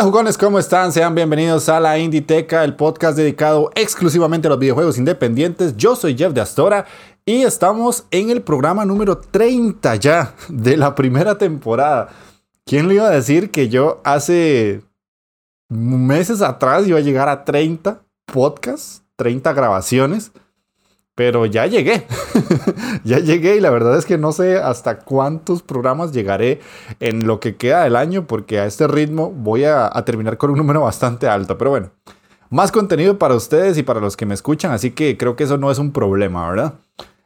Hola jugones, ¿cómo están? Sean bienvenidos a la Inditeca, el podcast dedicado exclusivamente a los videojuegos independientes. Yo soy Jeff de Astora y estamos en el programa número 30 ya de la primera temporada. ¿Quién le iba a decir que yo hace meses atrás iba a llegar a 30 podcasts, 30 grabaciones? Pero ya llegué, ya llegué y la verdad es que no sé hasta cuántos programas llegaré en lo que queda del año porque a este ritmo voy a, terminar con un número bastante alto. Pero bueno, más contenido para ustedes y para los que me escuchan, así que creo que eso no es un problema, ¿verdad?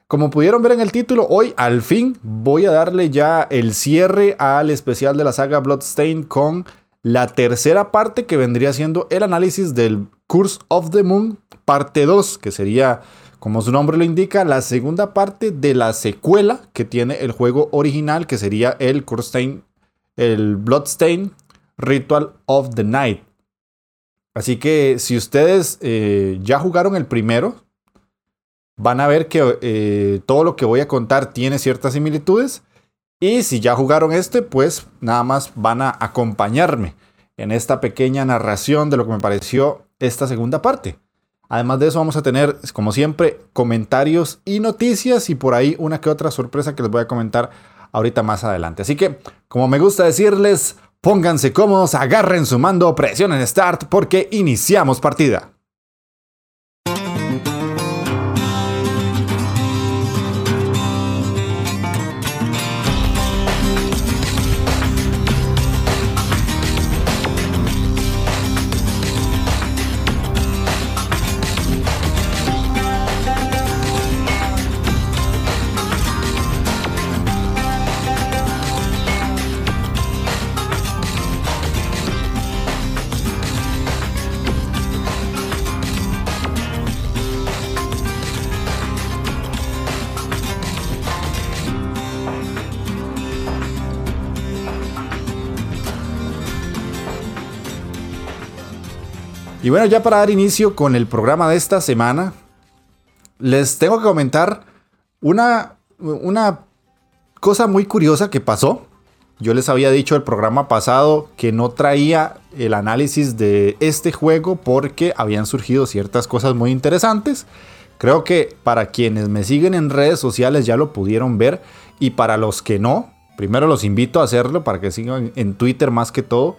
Como pudieron ver en el título, hoy al fin voy a darle ya el cierre al especial de la saga Bloodstain con la tercera parte que vendría siendo el análisis del Curse of the Moon, parte 2, que sería como su nombre lo indica, la segunda parte de la secuela que tiene el juego original, que sería el Kurstein, el Bloodstain Ritual of the Night. Así que si ustedes eh, ya jugaron el primero, van a ver que eh, todo lo que voy a contar tiene ciertas similitudes. Y si ya jugaron este, pues nada más van a acompañarme en esta pequeña narración de lo que me pareció esta segunda parte. Además de eso vamos a tener, como siempre, comentarios y noticias y por ahí una que otra sorpresa que les voy a comentar ahorita más adelante. Así que, como me gusta decirles, pónganse cómodos, agarren su mando, presionen Start porque iniciamos partida. Bueno, ya para dar inicio con el programa de esta semana, les tengo que comentar una, una cosa muy curiosa que pasó. Yo les había dicho el programa pasado que no traía el análisis de este juego porque habían surgido ciertas cosas muy interesantes. Creo que para quienes me siguen en redes sociales ya lo pudieron ver y para los que no, primero los invito a hacerlo para que sigan en Twitter más que todo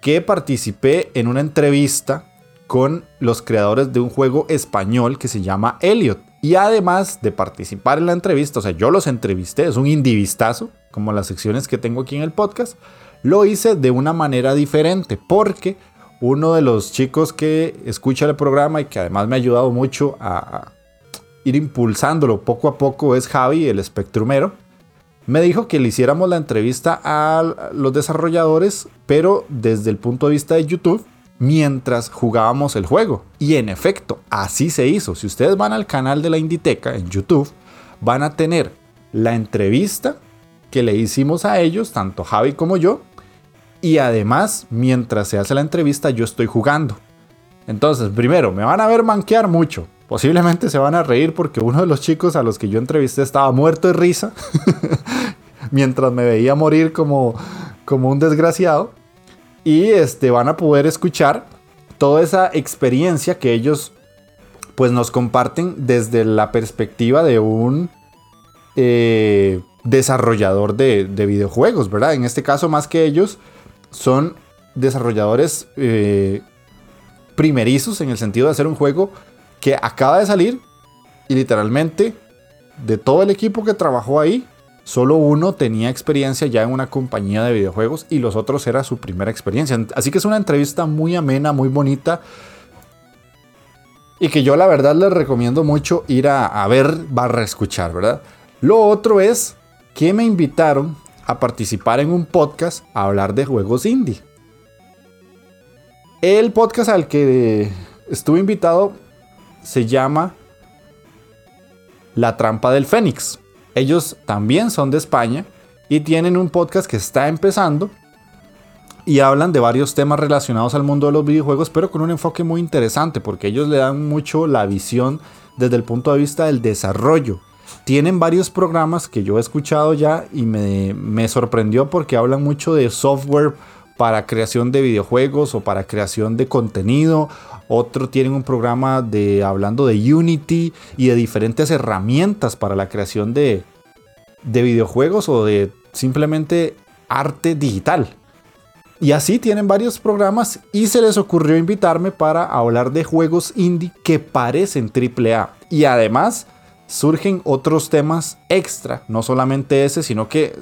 que participé en una entrevista con los creadores de un juego español que se llama Elliot. Y además de participar en la entrevista, o sea, yo los entrevisté, es un indivistazo, como las secciones que tengo aquí en el podcast, lo hice de una manera diferente, porque uno de los chicos que escucha el programa y que además me ha ayudado mucho a ir impulsándolo poco a poco es Javi, el espectrumero me dijo que le hiciéramos la entrevista a los desarrolladores, pero desde el punto de vista de YouTube, mientras jugábamos el juego. Y en efecto, así se hizo. Si ustedes van al canal de la Inditeca en YouTube, van a tener la entrevista que le hicimos a ellos, tanto Javi como yo. Y además, mientras se hace la entrevista, yo estoy jugando. Entonces, primero, me van a ver manquear mucho. Posiblemente se van a reír porque uno de los chicos a los que yo entrevisté estaba muerto de risa mientras me veía morir como, como un desgraciado. Y este, van a poder escuchar toda esa experiencia que ellos pues nos comparten desde la perspectiva de un eh, desarrollador de, videojuegos, ¿verdad? En este caso, más que ellos, son desarrolladores eh, primerizos en el sentido de hacer un juego que acaba de salir y literalmente de todo el equipo que trabajó ahí, solo uno tenía experiencia ya en una compañía de videojuegos y los otros era su primera experiencia. Así que es una entrevista muy amena, muy bonita y que yo la verdad les recomiendo mucho ir a, ver barra escuchar, ¿verdad? Lo otro es que me invitaron a participar en un podcast a hablar de juegos indie. El podcast al que estuve invitado se llama La Trampa del Fénix. Ellos también son de España y tienen un podcast que está empezando y hablan de varios temas relacionados al mundo de los videojuegos, pero con un enfoque muy interesante porque ellos le dan mucho la visión desde el punto de vista del desarrollo. Tienen varios programas que yo he escuchado ya y me, me sorprendió porque hablan mucho de software para creación de videojuegos o para creación de contenido. Otro tienen un programa de hablando de Unity y de diferentes herramientas para la creación de, de videojuegos o de simplemente arte digital. Y así tienen varios programas y se les ocurrió invitarme para hablar de juegos indie que parecen AAA. Y además surgen otros temas extra, no solamente ese, sino que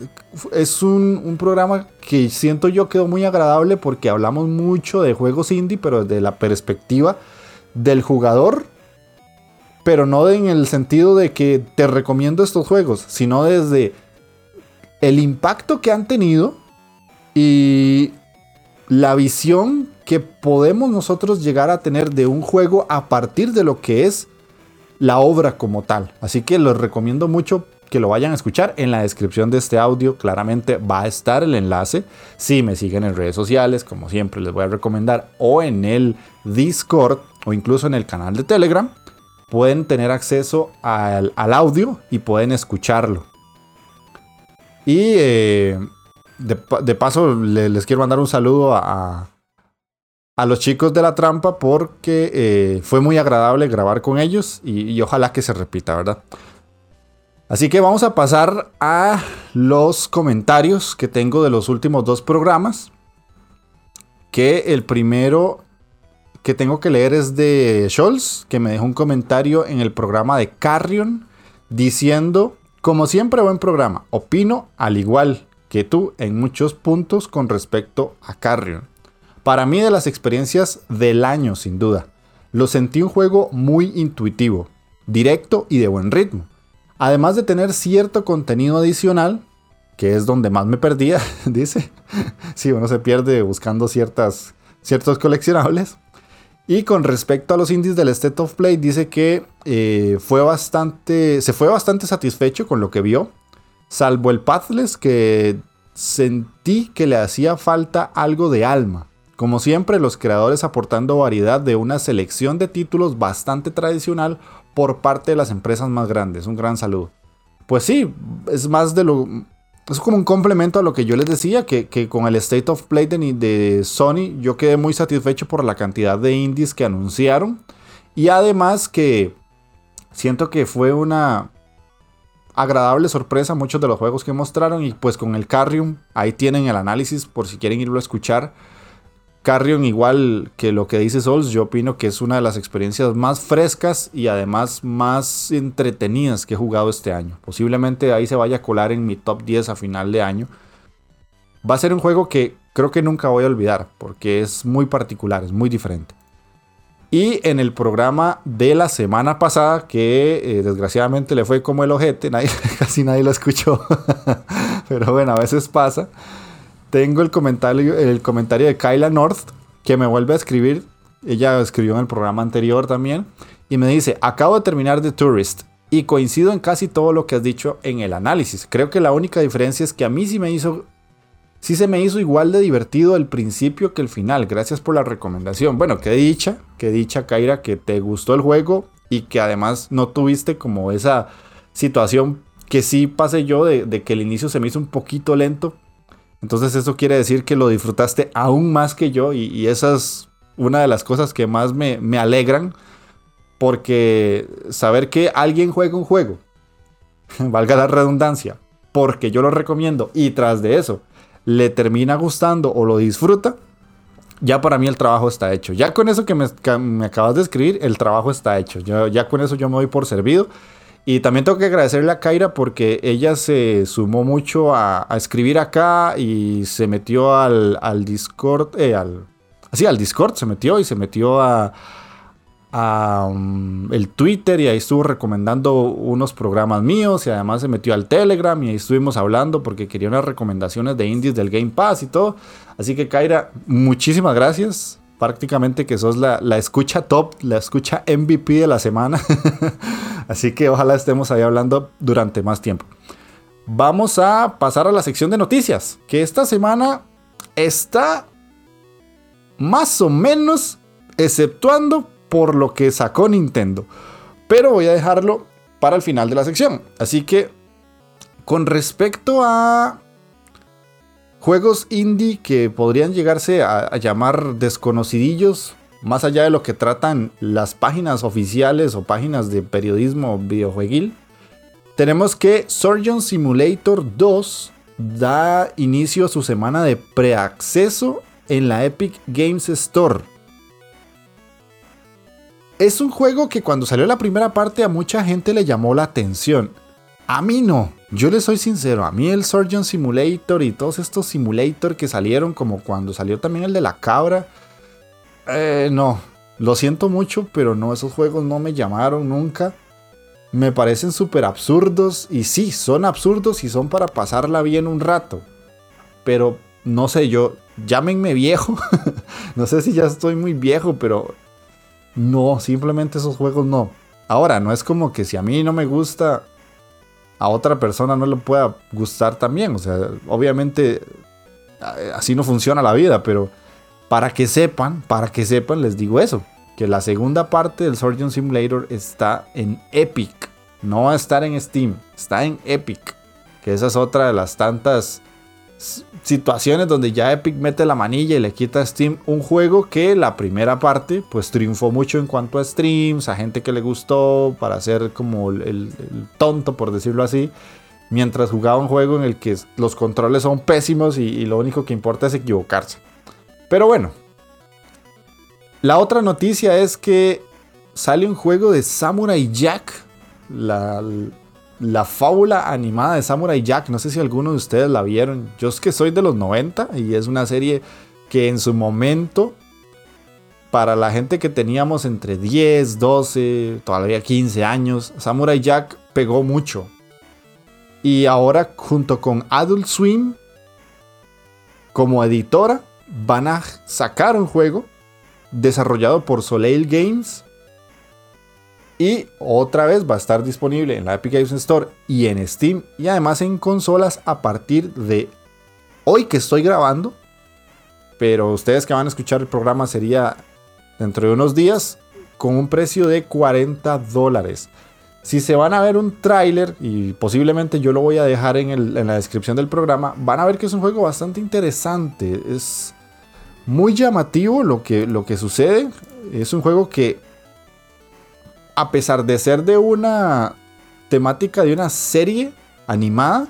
es un, programa que siento yo quedó muy agradable porque hablamos mucho de juegos indie, pero desde la perspectiva del jugador, pero no en el sentido de que te recomiendo estos juegos, sino desde el impacto que han tenido y la visión que podemos nosotros llegar a tener de un juego a partir de lo que es la obra como tal. Así que les recomiendo mucho que lo vayan a escuchar. En la descripción de este audio claramente va a estar el enlace. Si me siguen en redes sociales, como siempre les voy a recomendar, o en el Discord o incluso en el canal de Telegram, pueden tener acceso al, audio y pueden escucharlo. Y eh, de, paso, les quiero mandar un saludo a, a, los chicos de la trampa porque eh, fue muy agradable grabar con ellos y, ojalá que se repita, ¿verdad? Así que vamos a pasar a los comentarios que tengo de los últimos dos programas. Que el primero que tengo que leer es de Scholz, que me dejó un comentario en el programa de Carrion diciendo, como siempre buen programa, opino al igual que tú en muchos puntos con respecto a Carrion. Para mí de las experiencias del año sin duda. Lo sentí un juego muy intuitivo, directo y de buen ritmo. Además de tener cierto contenido adicional, que es donde más me perdía, dice. sí, uno se pierde buscando ciertas, ciertos coleccionables. Y con respecto a los indies del State of Play, dice que eh, fue bastante, se fue bastante satisfecho con lo que vio salvo el Pathless que sentí que le hacía falta algo de alma. Como siempre, los creadores aportando variedad de una selección de títulos bastante tradicional por parte de las empresas más grandes. Un gran saludo. Pues sí, es más de lo... Es como un complemento a lo que yo les decía, que, con el State of Play de, de Sony yo quedé muy satisfecho por la cantidad de indies que anunciaron. Y además que siento que fue una, agradable sorpresa muchos de los juegos que mostraron y pues con el Carrion ahí tienen el análisis por si quieren irlo a escuchar. Carrion igual que lo que dice Souls, yo opino que es una de las experiencias más frescas y además más entretenidas que he jugado este año. Posiblemente ahí se vaya a colar en mi top 10 a final de año. Va a ser un juego que creo que nunca voy a olvidar porque es muy particular, es muy diferente. Y en el programa de la semana pasada, que eh, desgraciadamente le fue como el ojete, casi nadie lo escuchó, pero bueno, a veces pasa. Tengo el comentario, el comentario de Kyla North, que me vuelve a escribir. Ella escribió en el programa anterior también. Y me dice, acabo de terminar The Tourist. Y coincido en casi todo lo que has dicho en el análisis. Creo que la única diferencia es que a mí sí me hizo sí se me hizo igual de divertido el principio que el final. Gracias por la recomendación. Bueno, qué dicha, qué dicha, Kaira, que te gustó el juego y que además no tuviste como esa situación que sí pasé yo de, que el inicio se me hizo un poquito lento. Entonces eso quiere decir que lo disfrutaste aún más que yo y, esa es una de las cosas que más me, me alegran. Porque saber que alguien juega un juego, valga la redundancia, porque yo lo recomiendo y tras de eso le termina gustando o lo disfruta, ya para mí el trabajo está hecho. Ya con eso que me, acabas de escribir, el trabajo está hecho. ya con eso yo me doy por servido. Y también tengo que agradecerle a Kaira porque ella se sumó mucho a, escribir acá y se metió al, Discord, eh, al, así al Discord se metió y se metió a, a um, el Twitter y ahí estuvo recomendando unos programas míos y además se metió al Telegram y ahí estuvimos hablando porque quería unas recomendaciones de indies del Game Pass y todo. Así que Kaira, muchísimas gracias. Prácticamente que sos la, la escucha top, la escucha MVP de la semana. Así que ojalá estemos ahí hablando durante más tiempo. Vamos a pasar a la sección de noticias, que esta semana está más o menos exceptuando por lo que sacó Nintendo. Pero voy a dejarlo para el final de la sección. Así que, con respecto a juegos indie que podrían llegarse a, llamar desconocidillos, más allá de lo que tratan las páginas oficiales o páginas de periodismo videojueguil, tenemos que Surgeon Simulator 2 da inicio a su semana de preacceso en la Epic Games Store. Es un juego que cuando salió la primera parte a mucha gente le llamó la atención. A mí no. Yo le soy sincero, a mí el Surgeon Simulator y todos estos Simulator que salieron, como cuando salió también el de la cabra, eh, no. Lo siento mucho, pero no, esos juegos no me llamaron nunca. Me parecen súper absurdos y sí, son absurdos y son para pasarla bien un rato. Pero no sé, yo, llámenme viejo. no sé si ya estoy muy viejo, pero no, simplemente esos juegos no. Ahora, no es como que si a mí no me gusta, a otra persona no le pueda gustar también. O sea, obviamente así no funciona la vida, pero para que sepan, para que sepan, les digo eso. Que la segunda parte del Surgeon Simulator está en Epic. No va a estar en Steam, está en Epic. Que esa es otra de las tantas situaciones donde ya Epic mete la manilla y le quita a Steam un juego que la primera parte pues triunfó mucho en cuanto a streams, a gente que le gustó para hacer como el, tonto por decirlo así, mientras jugaba un juego en el que los controles son pésimos y, lo único que importa es equivocarse. Pero bueno, la otra noticia es que sale un juego de Samurai Jack, la, la fábula animada de Samurai Jack. No sé si alguno de ustedes la vieron. Yo es que soy de los 90 y es una serie que en su momento, para la gente que teníamos entre 10, 12, todavía 15 años, Samurai Jack pegó mucho. Y ahora junto con Adult Swim, como editora, van a sacar un juego desarrollado por Soleil Games y otra vez va a estar disponible en la Epic Games Store y en Steam y además en consolas a partir de hoy que estoy grabando. Pero ustedes que van a escuchar el programa sería dentro de unos días con un precio de 40 dólares. Si se van a ver un tráiler, y posiblemente yo lo voy a dejar en, en, la descripción del programa, van a ver que es un juego bastante interesante. Es muy llamativo lo que, lo que sucede. Es un juego que a pesar de ser de una temática de una serie animada,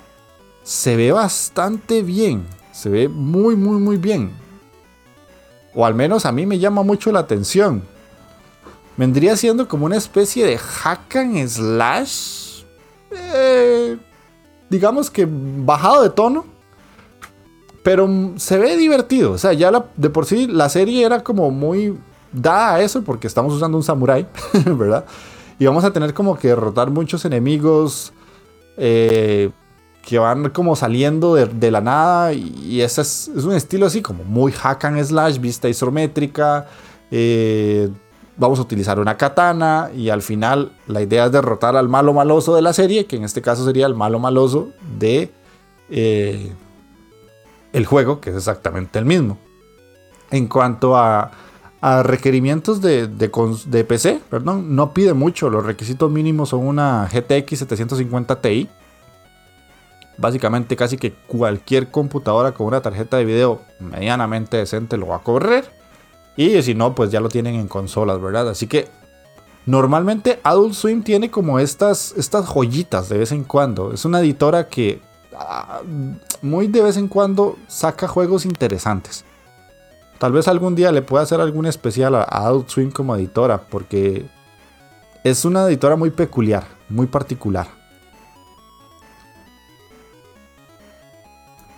se ve bastante bien. Se ve muy, muy, muy bien. O al menos a mí me llama mucho la atención. Vendría siendo como una especie de hack and slash. Eh, digamos que bajado de tono. Pero se ve divertido. O sea, ya de por sí la serie era como muy da a eso porque estamos usando un samurai, ¿verdad? Y vamos a tener como que derrotar muchos enemigos eh, que van como saliendo de, la nada. Y, ese es, un estilo así como muy hack and slash, vista isométrica. Eh, vamos a utilizar una katana y al final la idea es derrotar al malo maloso de la serie, que en este caso sería el malo maloso de eh, el juego, que es exactamente el mismo. En cuanto a a requerimientos de, de, PC, perdón, no pide mucho. Los requisitos mínimos son una GTX 750 Ti. Básicamente casi que cualquier computadora con una tarjeta de video medianamente decente lo va a correr. Y si no, pues ya lo tienen en consolas, ¿verdad? Así que normalmente Adult Swim tiene como estas, estas joyitas de vez en cuando. Es una editora que ah, muy de vez en cuando saca juegos interesantes. Tal vez algún día le pueda hacer algún especial a Adult Swim como editora, porque es una editora muy peculiar, muy particular.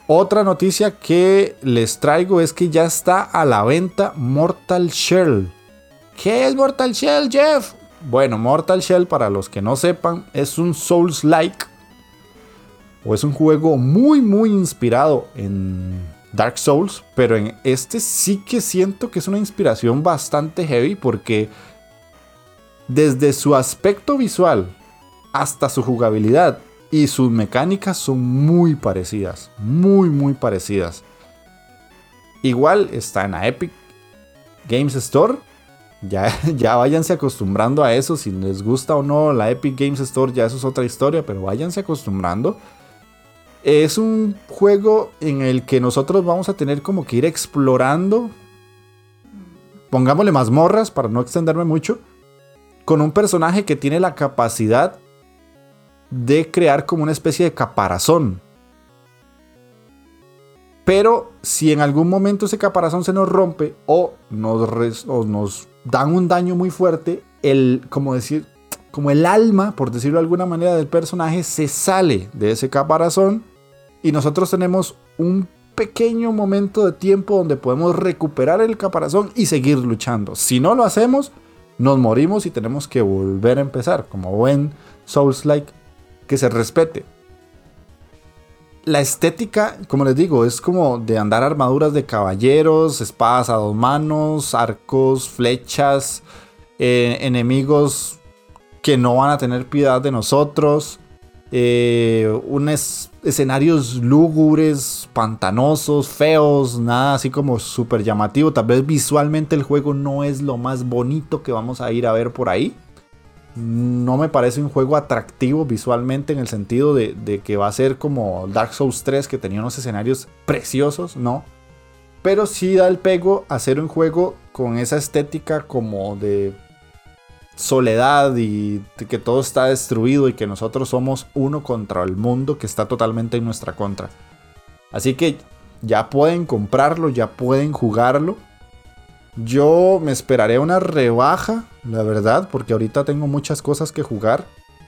Otra noticia que les traigo es que ya está a la venta Mortal Shell, ¿Qué es Mortal Shell, Jeff? Bueno, Mortal Shell, para los que no sepan, es un Souls-like. O es un juego muy, muy inspirado en Dark Souls. Pero en este sí que siento que es una inspiración bastante heavy. Porque desde su aspecto visual hasta su jugabilidad y sus mecánicas son muy parecidas. Muy, muy parecidas. Igual está en la Epic Games Store ya, ya váyanse acostumbrando a eso. Si les gusta o no la Epic Games Store, ya eso es otra historia, pero váyanse acostumbrando. Es un juego en el que nosotros vamos a tener como que ir explorando. Pongámosle mazmorras para no extenderme mucho. Con un personaje que tiene la capacidad de crear como una especie de caparazón. Pero si en algún momento ese caparazón se nos rompe o nos, o nos dan un daño muy fuerte, el, como decir, como el alma, por decirlo de alguna manera, del personaje se sale de ese caparazón y nosotros tenemos un pequeño momento de tiempo donde podemos recuperar el caparazón y seguir luchando. Si no lo hacemos, nos morimos y tenemos que volver a empezar, como buen Souls-like que se respete la estética, como les digo, es como de andar armaduras de caballeros, espadas a dos manos, arcos, flechas, eh, enemigos que no van a tener piedad de nosotros, eh, unos escenarios lúgubres, pantanosos, feos, nada así como súper llamativo. Tal vez visualmente el juego no es lo más bonito que vamos a ir a ver por ahí no me parece un juego atractivo visualmente en el sentido de, que va a ser como Dark Souls 3 que tenía unos escenarios preciosos, no. Pero sí da el pego a ser un juego con esa estética como de soledad y que todo está destruido y que nosotros somos uno contra el mundo que está totalmente en nuestra contra. Así que ya pueden comprarlo, ya pueden jugarlo. Yo me esperaré una rebaja, la verdad, porque ahorita tengo muchas cosas que jugar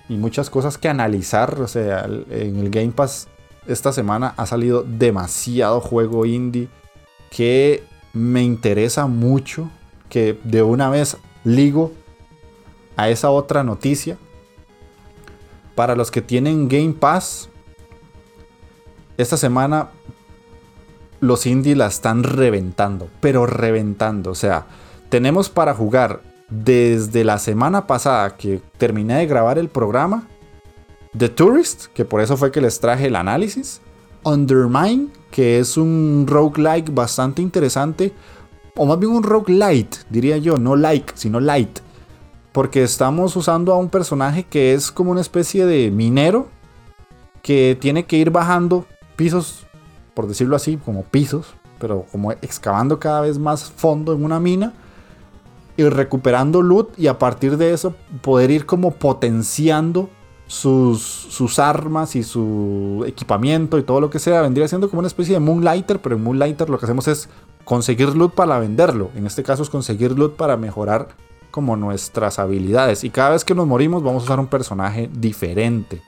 y muchas cosas que analizar. O sea, en el Game Pass esta semana ha salido demasiado juego indie que me interesa mucho, que de una vez ligo a esa otra noticia. Para los que tienen Game Pass, esta semana los indies la están reventando, pero reventando. O sea, tenemos para jugar desde la semana pasada que terminé de grabar el programa, The Tourist, que por eso fue que les traje el análisis, Undermine, que es un roguelike bastante interesante, o más bien un roguelite, diría yo, no like, sino light, porque estamos usando a un personaje que es como una especie de minero que tiene que ir bajando pisos por decirlo así, como pisos, pero como excavando cada vez más fondo en una mina y recuperando loot y a partir de eso poder ir como potenciando sus, sus armas y su equipamiento y todo lo que sea. Vendría siendo como una especie de Moonlighter, pero en Moonlighter lo que hacemos es conseguir loot para venderlo. En este caso es conseguir loot para mejorar como nuestras habilidades. Y cada vez que nos morimos vamos a usar un personaje diferente.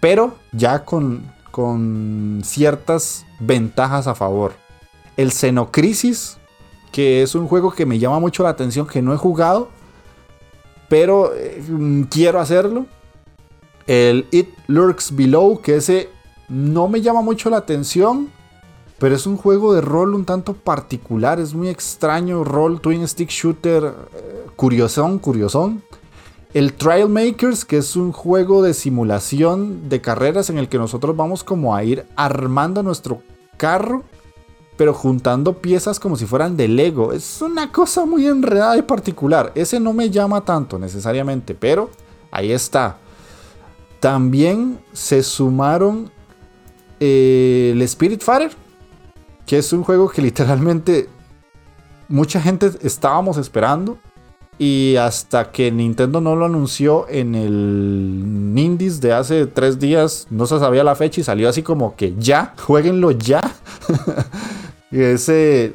Pero ya con, con ciertas ventajas a favor. El Xenocrisis, que es un juego que me llama mucho la atención, que no he jugado, pero eh, quiero hacerlo. El It Lurks Below, que ese no me llama mucho la atención, pero es un juego de rol un tanto particular, es muy extraño, rol, twin stick shooter, eh, curiosón, curiosón. El Trial Makers, que es un juego de simulación de carreras en el que nosotros vamos como a ir armando nuestro carro, pero juntando piezas como si fueran de Lego. Es una cosa muy enredada y particular. Ese no me llama tanto necesariamente, pero ahí está. También se sumaron eh, el Spirit Fighter, que es un juego que literalmente mucha gente estábamos esperando. Y hasta que Nintendo no lo anunció en el Indies de hace tres días, no se sabía la fecha y salió así como que ya, jueguenlo ya. ese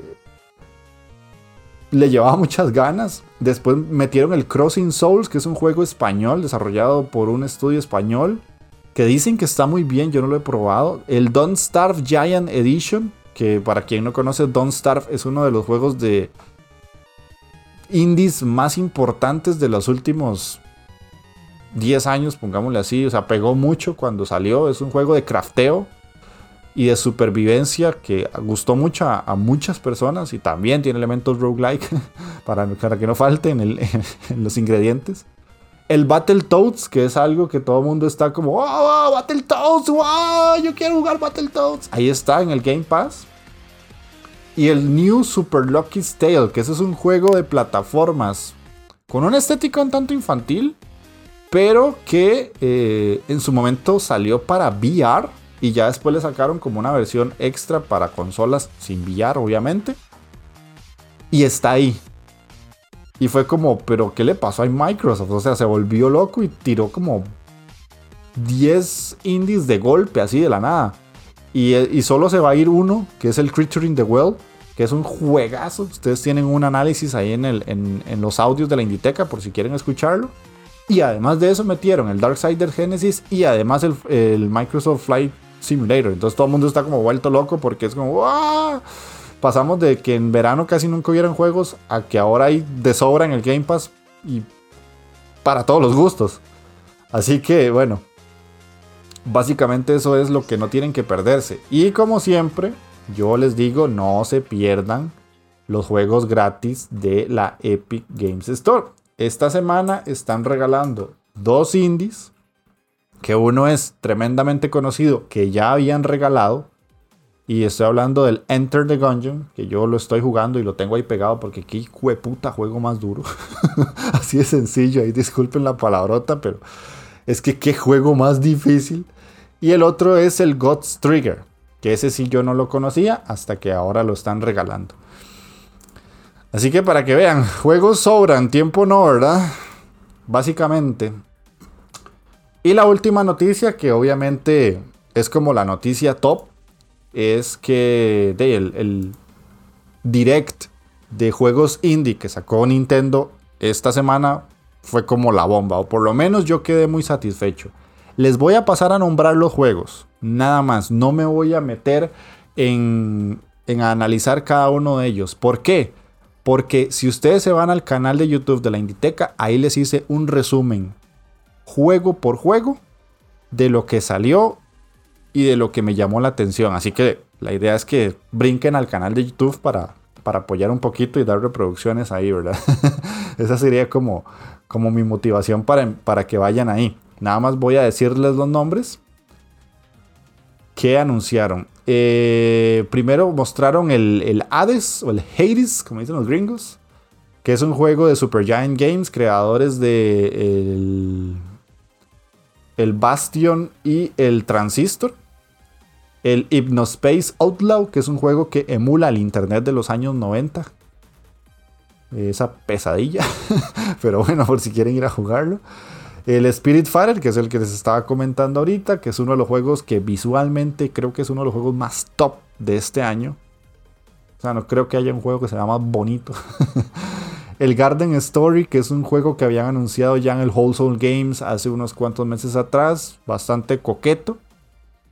le llevaba muchas ganas. Después metieron el Crossing Souls, que es un juego español desarrollado por un estudio español. Que dicen que está muy bien, yo no lo he probado. El Don't Starve Giant Edition, que para quien no conoce, Don't Starve es uno de los juegos de indies más importantes de los últimos 10 años, pongámosle así. O sea, pegó mucho cuando salió. Es un juego de crafteo y de supervivencia que gustó mucho a, muchas personas y también tiene elementos roguelike para, para que no falten en, los ingredientes. El Battletoads, que es algo que todo el mundo está como, ¡Oh, oh Battletoads! ¡Wow! Yo quiero jugar Battletoads. Ahí está en el Game Pass. Y el New Super Lucky's Tale, que ese es un juego de plataformas con una estética un tanto infantil, pero que eh, en su momento salió para VR y ya después le sacaron como una versión extra para consolas sin VR, obviamente. Y está ahí. Y fue como, pero ¿qué le pasó a Microsoft? O sea, se volvió loco y tiró como 10 indies de golpe, así de la nada. Y, solo se va a ir uno, que es el Creature in the Well, que es un juegazo. Ustedes tienen un análisis ahí en, el, en, los audios de la Inditeca por si quieren escucharlo. Y además de eso metieron el Darksider Genesis y además el, el Microsoft Flight Simulator. Entonces todo el mundo está como vuelto loco porque es como, Pasamos de que en verano casi nunca hubieran juegos a que ahora hay de sobra en el Game Pass y para todos los gustos. Así que bueno, básicamente eso es lo que no tienen que perderse. Y como siempre, yo les digo, no se pierdan los juegos gratis de la Epic Games Store. Esta semana están regalando dos indies que uno es tremendamente conocido, que ya habían regalado. Y estoy hablando del Enter the Gungeon, que yo lo estoy jugando y lo tengo ahí pegado porque qué puta juego más duro. Así de sencillo, ahí disculpen la palabrota, pero es que qué juego más difícil. Y el otro es el God's Trigger, que ese sí yo no lo conocía hasta que ahora lo están regalando. Así que para que vean, juegos sobran, tiempo no, ¿verdad? Básicamente, y la última noticia, que obviamente es como la noticia top, es que el, direct de juegos indie que sacó Nintendo esta semana fue como la bomba, o por lo menos yo quedé muy satisfecho. Les voy a pasar a nombrar los juegos, nada más, no me voy a meter en, en analizar cada uno de ellos. ¿Por qué? Porque si ustedes se van al canal de YouTube de la Inditeca, ahí les hice un resumen juego por juego de lo que salió y de lo que me llamó la atención. Así que la idea es que brinquen al canal de YouTube para, para apoyar un poquito y dar reproducciones ahí, ¿verdad? Esa sería como, como mi motivación para, para que vayan ahí. Nada más voy a decirles los nombres que anunciaron. Eh, primero mostraron el, el Hades o el Hades, como dicen los gringos, que es un juego de Supergiant Games, creadores de el el Bastion y el Transistor. El Hypnospace Outlaw, que es un juego que emula el Internet de los años 90. Esa pesadilla. Pero bueno, por si quieren ir a jugarlo. El Spirit Fighter, que es el que les estaba comentando ahorita, que es uno de los juegos que visualmente creo que es uno de los juegos más top de este año. O sea, no creo que haya un juego que sea más bonito. El Garden Story, que es un juego que habían anunciado ya en el Wholesale Games hace unos cuantos meses atrás, bastante coqueto.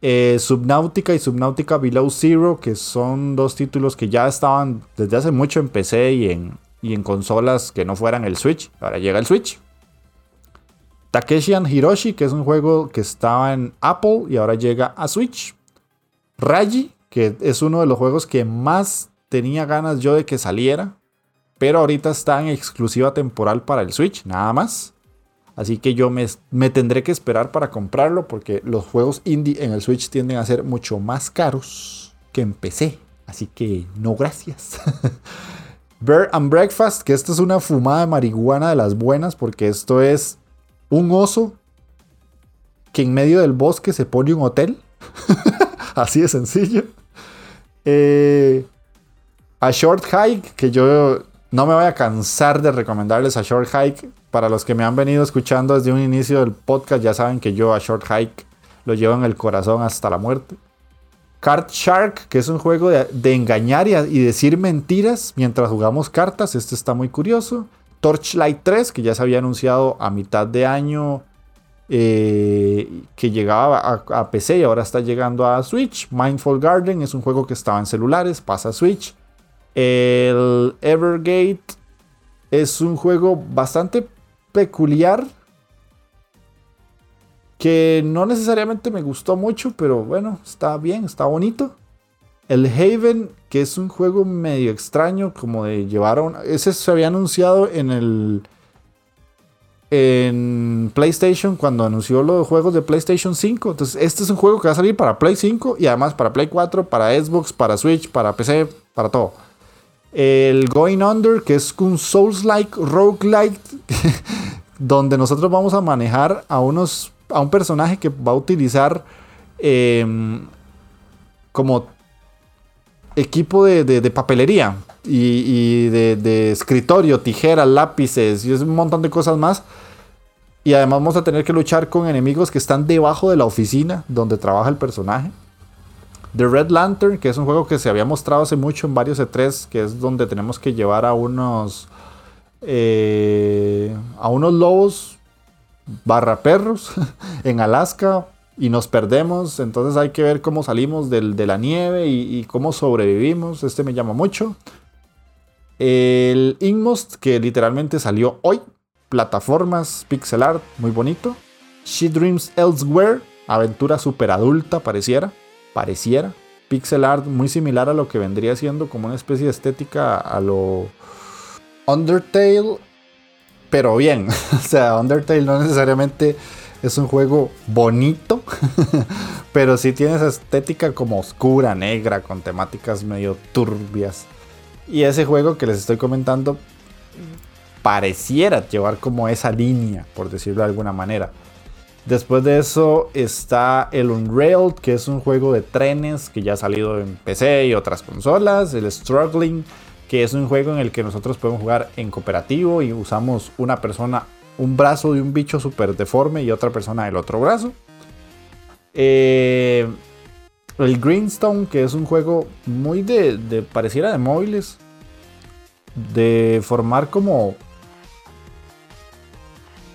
Eh, Subnautica y Subnautica Below Zero, que son dos títulos que ya estaban desde hace mucho en PC y en, y en consolas que no fueran el Switch. Ahora llega el Switch. Takeshi and Hiroshi, que es un juego que estaba en Apple y ahora llega a Switch. Raji, que es uno de los juegos que más tenía ganas yo de que saliera. Pero ahorita está en exclusiva temporal para el Switch, nada más. Así que yo me, tendré que esperar para comprarlo porque los juegos indie en el Switch tienden a ser mucho más caros que en PC. Así que no gracias. Bear and Breakfast, que esto es una fumada de marihuana de las buenas porque esto es un oso que en medio del bosque se pone un hotel. Así de sencillo. Eh, a Short Hike, que yo no me voy a cansar de recomendarles a Short Hike. Para los que me han venido escuchando desde un inicio del podcast, ya saben que yo a Short Hike lo llevo en el corazón hasta la muerte. Card Shark, que es un juego de, engañar y, decir mentiras mientras jugamos cartas. Este está muy curioso. Torchlight 3, que ya se había anunciado a mitad de año eh, que llegaba a, PC y ahora está llegando a Switch. Mindful Garden es un juego que estaba en celulares, pasa a Switch. El Evergate es un juego bastante peculiar que no necesariamente me gustó mucho, pero bueno, está bien, está bonito. El Haven, que es un juego medio extraño, como de llevar a un... Ese se había anunciado en el... En PlayStation, cuando anunció los juegos de PlayStation 5. Entonces, este es un juego que va a salir para Play 5 y además para Play 4, para Xbox, para Switch, para PC, para todo. El Going Under, que es un Souls-like, roguelike, donde nosotros vamos a manejar a unos a un personaje que va a utilizar em, como equipo de, papelería y, de, escritorio, tijeras, lápices y es un montón de cosas más. Y además vamos a tener que luchar con enemigos que están debajo de la oficina donde trabaja el personaje. The Red Lantern, que es un juego que se había mostrado hace mucho en varios E3, que es donde tenemos que llevar a unos eh, a unos lobos barra perros en Alaska y nos perdemos. Entonces hay que ver cómo salimos de la nieve y, cómo sobrevivimos. Este me llama mucho. El Inmost, que literalmente salió hoy. Plataformas, pixel art, muy bonito. She Dreams Elsewhere, aventura super adulta, pareciera. Pareciera. Pixel art muy similar a lo que vendría siendo como una especie de estética a lo Undertale pero bien. o sea, Undertale no necesariamente es un juego bonito, pero sí tiene esa estética como oscura, negra, con temáticas medio turbias. Y ese juego que les estoy comentando pareciera llevar como esa línea, por decirlo de alguna manera. Después de eso está el Unrailed, que es un juego de trenes que ya ha salido en PC y otras consolas. El Struggling, que es un juego en el que nosotros podemos jugar en cooperativo y usamos una persona, un brazo de un bicho súper deforme y otra persona el otro brazo. Eh, el Greenstone, que es un juego muy de, pareciera de móviles, de formar como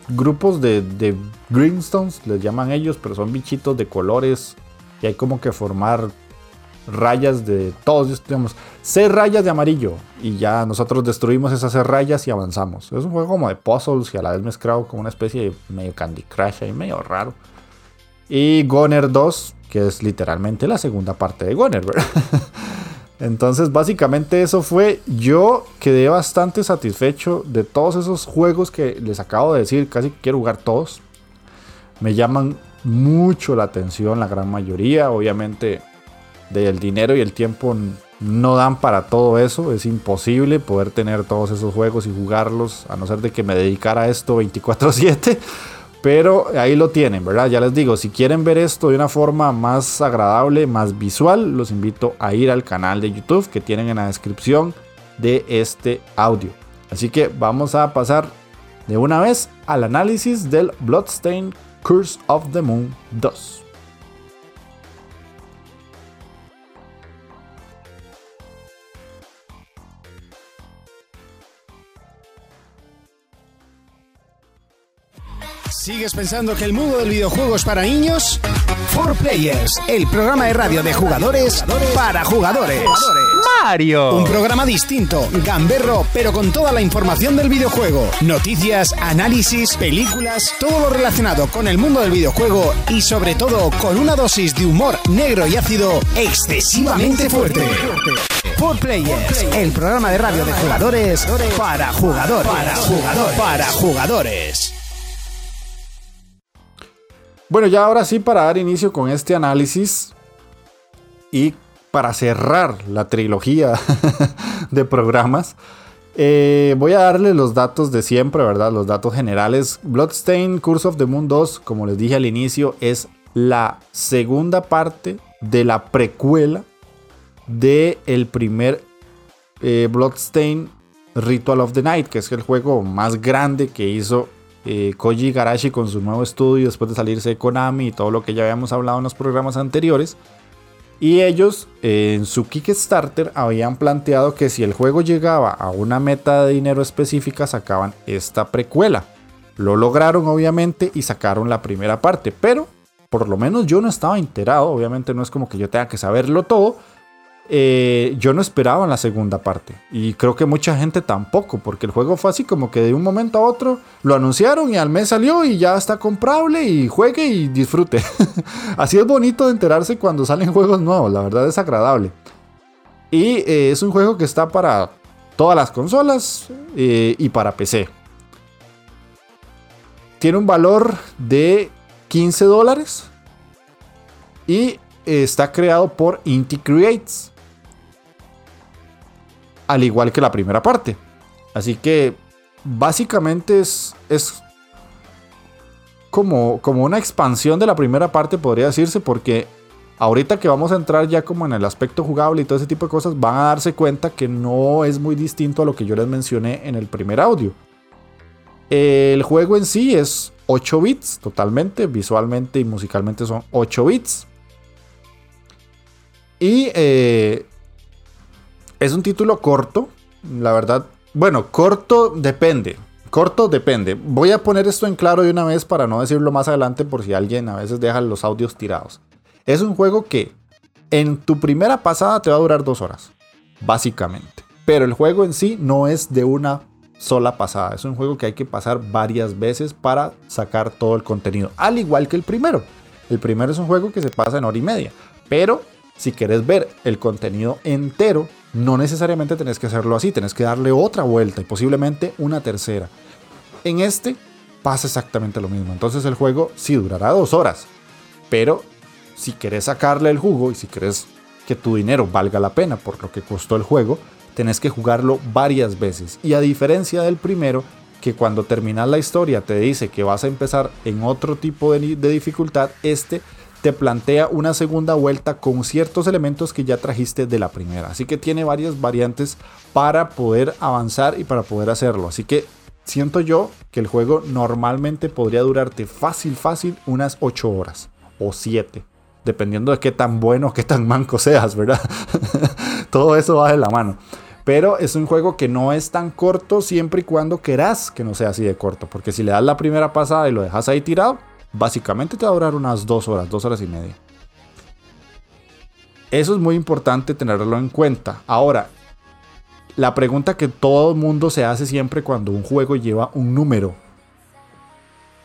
grupos de, de Greenstones, les llaman ellos, pero son bichitos de colores y hay como que formar rayas de todos, digamos, seis rayas de amarillo y ya nosotros destruimos esas seis rayas y avanzamos. Es un juego como de puzzles y a la vez mezclado con una especie de medio Candy Crush ahí medio raro. Y Goner 2, que es literalmente la segunda parte de Goner, Entonces, básicamente eso fue. Yo quedé bastante satisfecho de todos esos juegos que les acabo de decir. Casi quiero jugar todos. Me llaman mucho la atención la gran mayoría. Obviamente, del dinero y el tiempo no dan para todo eso. Es imposible poder tener todos esos juegos y jugarlos, a no ser de que me dedicara a esto 24/7. Pero ahí lo tienen, ¿verdad? Ya les digo, si quieren ver esto de una forma más agradable, más visual, los invito a ir al canal de YouTube que tienen en la descripción de este audio. Así que vamos a pasar de una vez al análisis del Bloodstained Curse of the Moon 2. ¿Sigues pensando que el mundo del videojuego es para niños? For Players, el programa de radio de jugadores para jugadores. Mario. Un programa distinto, gamberro, pero con toda la información del videojuego. Noticias, análisis, películas, todo lo relacionado con el mundo del videojuego y sobre todo con una dosis de humor negro y ácido excesivamente fuerte. For Players, el programa de radio de jugadores para jugadores. Para jugadores. Para jugadores. Bueno, ya ahora sí, para dar inicio con este análisis y para cerrar la trilogía de programas, eh, voy a darle los datos de siempre, ¿verdad? Los datos generales. Bloodstain Curse of the Moon 2, como les dije al inicio, es la segunda parte de la precuela de el primer eh, Bloodstain Ritual of the Night, que es el juego más grande que hizo eh, Koji Garashi con su nuevo estudio después de salirse de Konami y todo lo que ya habíamos hablado en los programas anteriores. Y ellos en su Kickstarter habían planteado que si el juego llegaba a una meta de dinero específica sacaban esta precuela. Lo lograron obviamente y sacaron la primera parte, pero por lo menos yo no estaba enterado, obviamente no es como que yo tenga que saberlo todo, eh, yo no esperaba en la segunda parte. Y creo que mucha gente tampoco, porque el juego fue así como que de un momento a otro lo anunciaron y al mes salió y ya está comprable y juegue y disfrute. así es bonito de enterarse cuando salen juegos nuevos, la verdad es agradable. Y eh, es un juego que está para todas las consolas eh, y para PC. Tiene un valor de 15 dólares y está creado por Inti Creates al igual que la primera parte. Así que básicamente es, es como, como una expansión de la primera parte, podría decirse, porque ahorita que vamos a entrar ya como en el aspecto jugable y todo ese tipo de cosas, van a darse cuenta que no es muy distinto a lo que yo les mencioné en el primer audio. El juego en sí es 8 bits totalmente, visualmente y musicalmente son 8 bits. Y eh, es un título corto, la verdad. Bueno, corto depende. Corto depende. Voy a poner esto en claro de una vez para no decirlo más adelante por si alguien a veces deja los audios tirados. Es un juego que en tu primera pasada te va a durar dos horas, básicamente. Pero el juego en sí no es de una sola pasada. Es un juego que hay que pasar varias veces para sacar todo el contenido. Al igual que el primero. El primero es un juego que se pasa en hora y media. Pero si quieres ver el contenido entero, no necesariamente tenés que hacerlo así, tenés que darle otra vuelta y posiblemente una tercera. En este pasa exactamente lo mismo. Entonces el juego sí durará dos horas, pero si querés sacarle el jugo y si querés que tu dinero valga la pena por lo que costó el juego, tenés que jugarlo varias veces. Y a diferencia del primero, que cuando terminas la historia te dice que vas a empezar en otro tipo de, de dificultad, este te plantea una segunda vuelta con ciertos elementos que ya trajiste de la primera. Así que tiene varias variantes para poder avanzar y para poder hacerlo. Así que siento yo que el juego normalmente podría durarte fácil, fácil unas 8 horas o 7. Dependiendo de qué tan bueno o qué tan manco seas, ¿verdad? Todo eso va de la mano. Pero es un juego que no es tan corto siempre y cuando querás que no sea así de corto. Porque si le das la primera pasada y lo dejas ahí tirado, Básicamente te va a durar unas dos horas, dos horas y media. Eso es muy importante tenerlo en cuenta. Ahora, la pregunta que todo el mundo se hace siempre cuando un juego lleva un número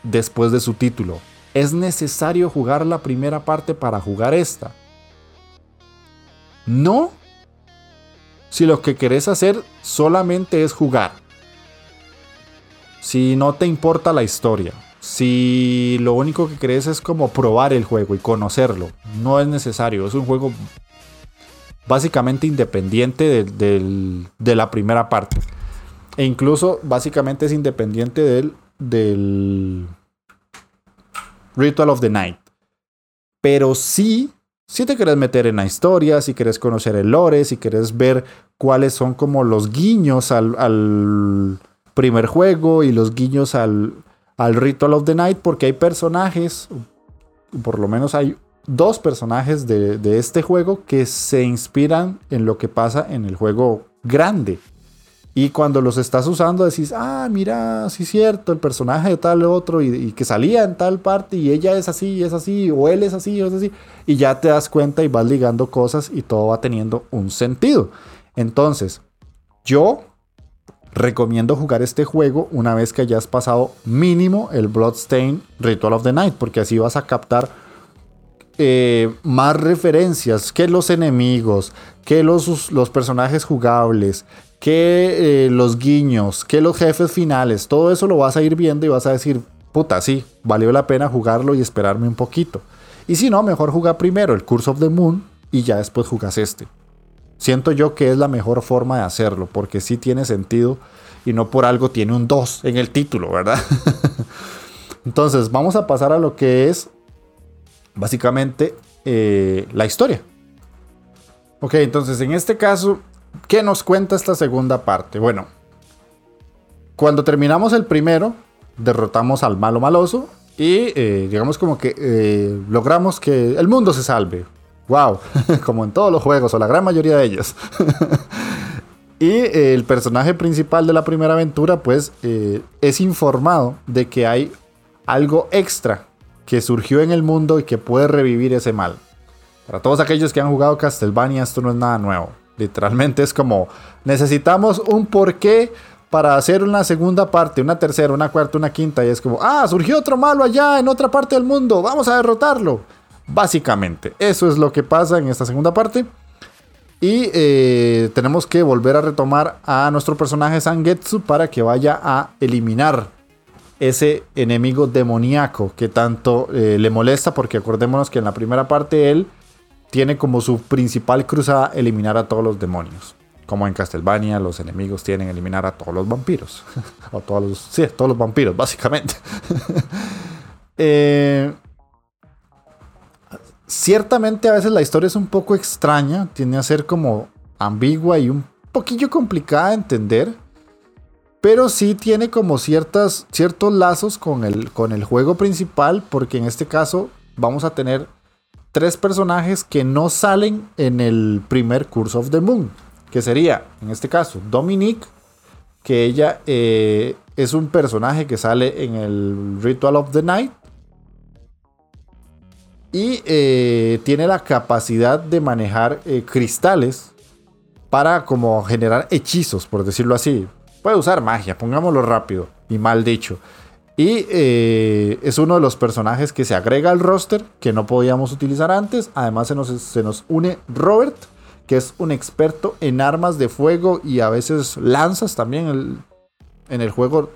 después de su título. ¿Es necesario jugar la primera parte para jugar esta? No. Si lo que querés hacer solamente es jugar. Si no te importa la historia si lo único que crees es como probar el juego y conocerlo, no es necesario. Es un juego básicamente independiente de, la primera parte. E incluso básicamente es independiente del, del Ritual of the Night. Pero sí, si te quieres meter en la historia, si quieres conocer el lore, si quieres ver cuáles son como los guiños al primer juego y los guiños al, al Ritual of the Night porque hay personajes, por lo menos hay dos personajes de, este juego que se inspiran en lo que pasa en el juego grande. Y cuando los estás usando decís, ah, mira, sí es cierto, el personaje de tal otro y, que salía en tal parte y ella es así es así, o él es así o es así. Y ya te das cuenta y vas ligando cosas y todo va teniendo un sentido. Entonces, yo recomiendo jugar este juego una vez que hayas pasado mínimo el Bloodstain Ritual of the Night, porque así vas a captar eh, más referencias que los enemigos, que los, los personajes jugables, que eh, los guiños, que los jefes finales, todo eso lo vas a ir viendo y vas a decir, puta, sí, valió la pena jugarlo y esperarme un poquito. Y si no, mejor jugar primero el Curse of the Moon y ya después jugas este. Siento yo que es la mejor forma de hacerlo, porque sí tiene sentido y no por algo tiene un 2 en el título, ¿verdad? Entonces, vamos a pasar a lo que es básicamente eh, la historia. Ok, entonces en este caso, ¿qué nos cuenta esta segunda parte? Bueno, cuando terminamos el primero, derrotamos al malo maloso y eh, digamos como que eh, logramos que el mundo se salve wow, como en todos los juegos o la gran mayoría de ellos. y el personaje principal de la primera aventura pues eh, es informado de que hay algo extra que surgió en el mundo y que puede revivir ese mal. Para todos aquellos que han jugado Castlevania, esto no es nada nuevo. Literalmente es como, necesitamos un porqué para hacer una segunda parte, una tercera, una cuarta, una quinta. Y es como, ah, surgió otro malo allá en otra parte del mundo, vamos a derrotarlo. Básicamente, eso es lo que pasa en esta segunda parte. Y eh, tenemos que volver a retomar a nuestro personaje Sangetsu para que vaya a eliminar ese enemigo demoníaco que tanto eh, le molesta. Porque acordémonos que en la primera parte él tiene como su principal cruzada eliminar a todos los demonios. Como en Castlevania, los enemigos tienen eliminar a todos los vampiros. o todos los. Sí, todos los vampiros, básicamente. eh, ciertamente a veces la historia es un poco extraña. Tiene a ser como ambigua y un poquillo complicada de entender. Pero sí tiene como ciertas, ciertos lazos con el, con el juego principal. Porque en este caso vamos a tener tres personajes que no salen en el primer Curse of the Moon que sería, en este caso, Dominique, que ella eh, es un personaje que sale en el Ritual of the Night y eh, tiene la capacidad de manejar eh, cristales para como generar hechizos, por decirlo así. Puede usar magia, pongámoslo rápido y mal dicho. Y es uno de los personajes que se agrega al roster que no podíamos utilizar antes. Además se nos, se nos une Robert, que es un experto en armas de fuego y a veces lanzas también. en el juego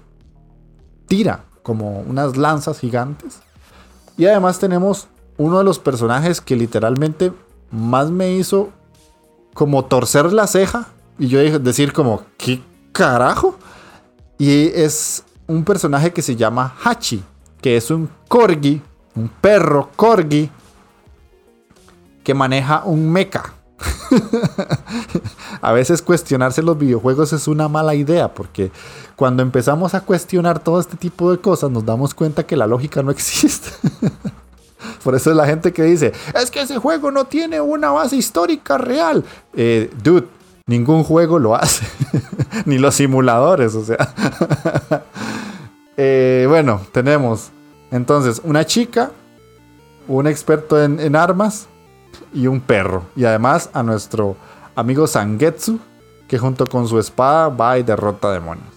tira como unas lanzas gigantes. Y además tenemos uno de los personajes que literalmente más me hizo como torcer la ceja. Y yo decir como, ¿qué carajo? Y es un personaje que se llama Hachi, que es un corgi, un perro corgi, que maneja un mecha. a veces cuestionarse los videojuegos es una mala idea porque cuando empezamos a cuestionar todo este tipo de cosas nos damos cuenta que la lógica no existe. Por eso es la gente que dice, es que ese juego no tiene una base histórica real. Eh, dude, ningún juego lo hace. Ni los simuladores, o sea. Eh, bueno, tenemos entonces una chica, un experto en armas, y un perro. Y además a nuestro amigo Sangetsu, que junto con su espada va y derrota demonios.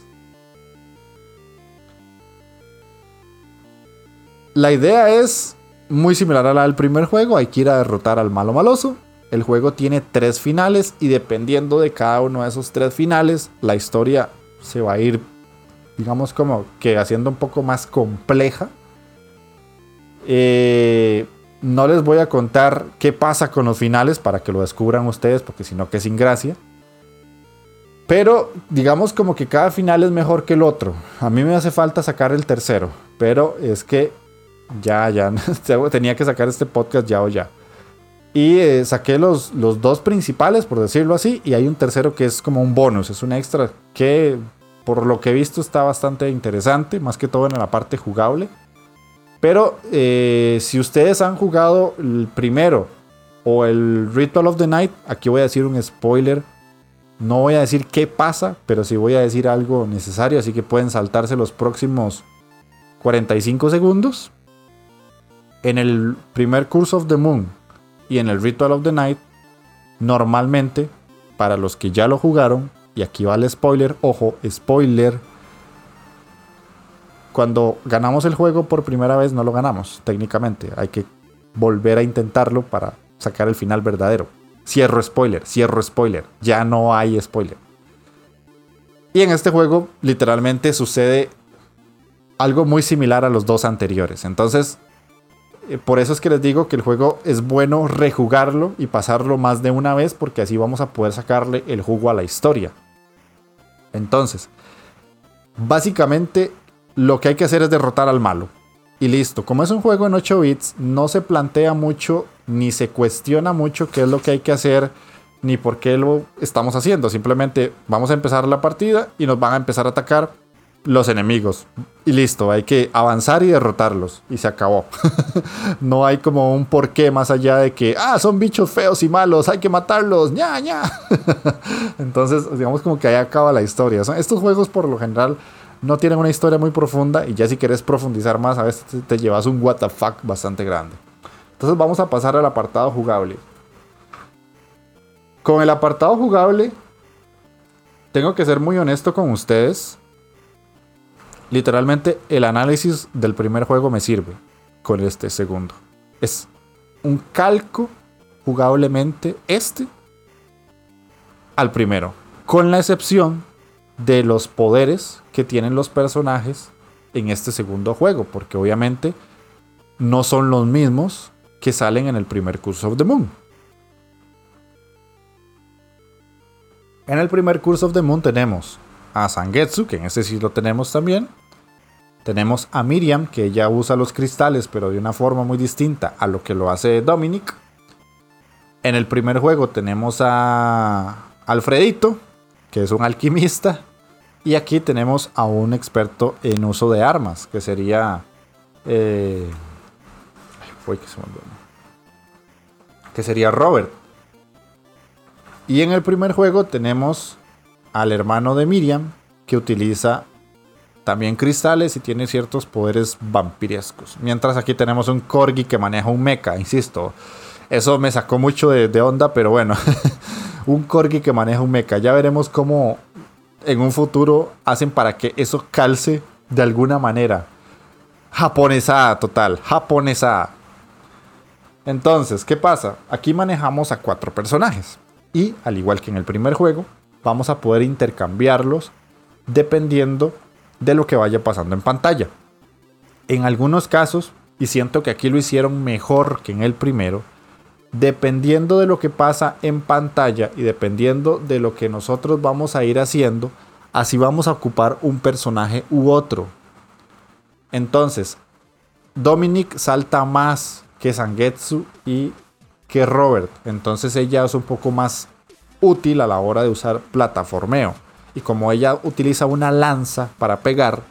La idea es muy similar a la del primer juego, hay que ir a derrotar al malo maloso. El juego tiene tres finales y dependiendo de cada uno de esos tres finales, la historia se va a ir, digamos como que haciendo un poco más compleja. Eh, no les voy a contar qué pasa con los finales para que lo descubran ustedes, porque si no, que sin gracia. Pero digamos como que cada final es mejor que el otro. A mí me hace falta sacar el tercero, pero es que ya, ya, tenía que sacar este podcast ya o ya. Y eh, saqué los, los dos principales, por decirlo así, y hay un tercero que es como un bonus, es un extra que por lo que he visto está bastante interesante, más que todo en la parte jugable. Pero eh, si ustedes han jugado el primero o el Ritual of the Night, aquí voy a decir un spoiler. No voy a decir qué pasa, pero sí voy a decir algo necesario, así que pueden saltarse los próximos 45 segundos. En el primer Curse of the Moon y en el Ritual of the Night, normalmente, para los que ya lo jugaron, y aquí va el spoiler, ojo, spoiler, cuando ganamos el juego por primera vez no lo ganamos, técnicamente. Hay que volver a intentarlo para sacar el final verdadero. Cierro spoiler, cierro spoiler. Ya no hay spoiler. Y en este juego literalmente sucede algo muy similar a los dos anteriores. Entonces, por eso es que les digo que el juego es bueno rejugarlo y pasarlo más de una vez porque así vamos a poder sacarle el jugo a la historia. Entonces, básicamente lo que hay que hacer es derrotar al malo. Y listo, como es un juego en 8 bits, no se plantea mucho ni se cuestiona mucho qué es lo que hay que hacer ni por qué lo estamos haciendo. Simplemente vamos a empezar la partida y nos van a empezar a atacar los enemigos. Y listo, hay que avanzar y derrotarlos. Y se acabó. no hay como un porqué más allá de que, ah, son bichos feos y malos, hay que matarlos, ña, ña. Entonces, digamos como que ahí acaba la historia. Estos juegos por lo general no tienen una historia muy profunda y ya si quieres profundizar más, a veces te, llevas un fuck bastante grande. Entonces vamos a pasar al apartado jugable. Con el apartado jugable, tengo que ser muy honesto con ustedes. Literalmente el análisis del primer juego me sirve con este segundo. Es un calco jugablemente este al primero. Con la excepción de los poderes que tienen los personajes en este segundo juego. Porque obviamente no son los mismos que salen en el primer Curse of the Moon. En el primer Curse of the Moon tenemos a Sangetsu, que en ese sí lo tenemos también. Tenemos a Miriam, que ella usa los cristales, pero de una forma muy distinta a lo que lo hace Dominic. En el primer juego tenemos a Alfredito, que es un alquimista. Y aquí tenemos a un experto en uso de armas, que sería... Eh, que, se que sería Robert. Y en el primer juego tenemos al hermano de Miriam, que utiliza también cristales y tiene ciertos poderes vampirescos. Mientras aquí tenemos un Corgi que maneja un mecha, insisto. Eso me sacó mucho de, onda, pero bueno. un Corgi que maneja un mecha. Ya veremos cómo en un futuro hacen para que eso calce de alguna manera. Japonesa total, japonesa. Entonces, ¿qué pasa? Aquí manejamos a cuatro personajes. Y, al igual que en el primer juego, vamos a poder intercambiarlos dependiendo de lo que vaya pasando en pantalla. En algunos casos, y siento que aquí lo hicieron mejor que en el primero, dependiendo de lo que pasa en pantalla y dependiendo de lo que nosotros vamos a ir haciendo, así vamos a ocupar un personaje u otro. Entonces, Dominic salta más que Sangetsu y que Robert. Entonces ella es un poco más útil a la hora de usar plataformeo. Y como ella utiliza una lanza para pegar,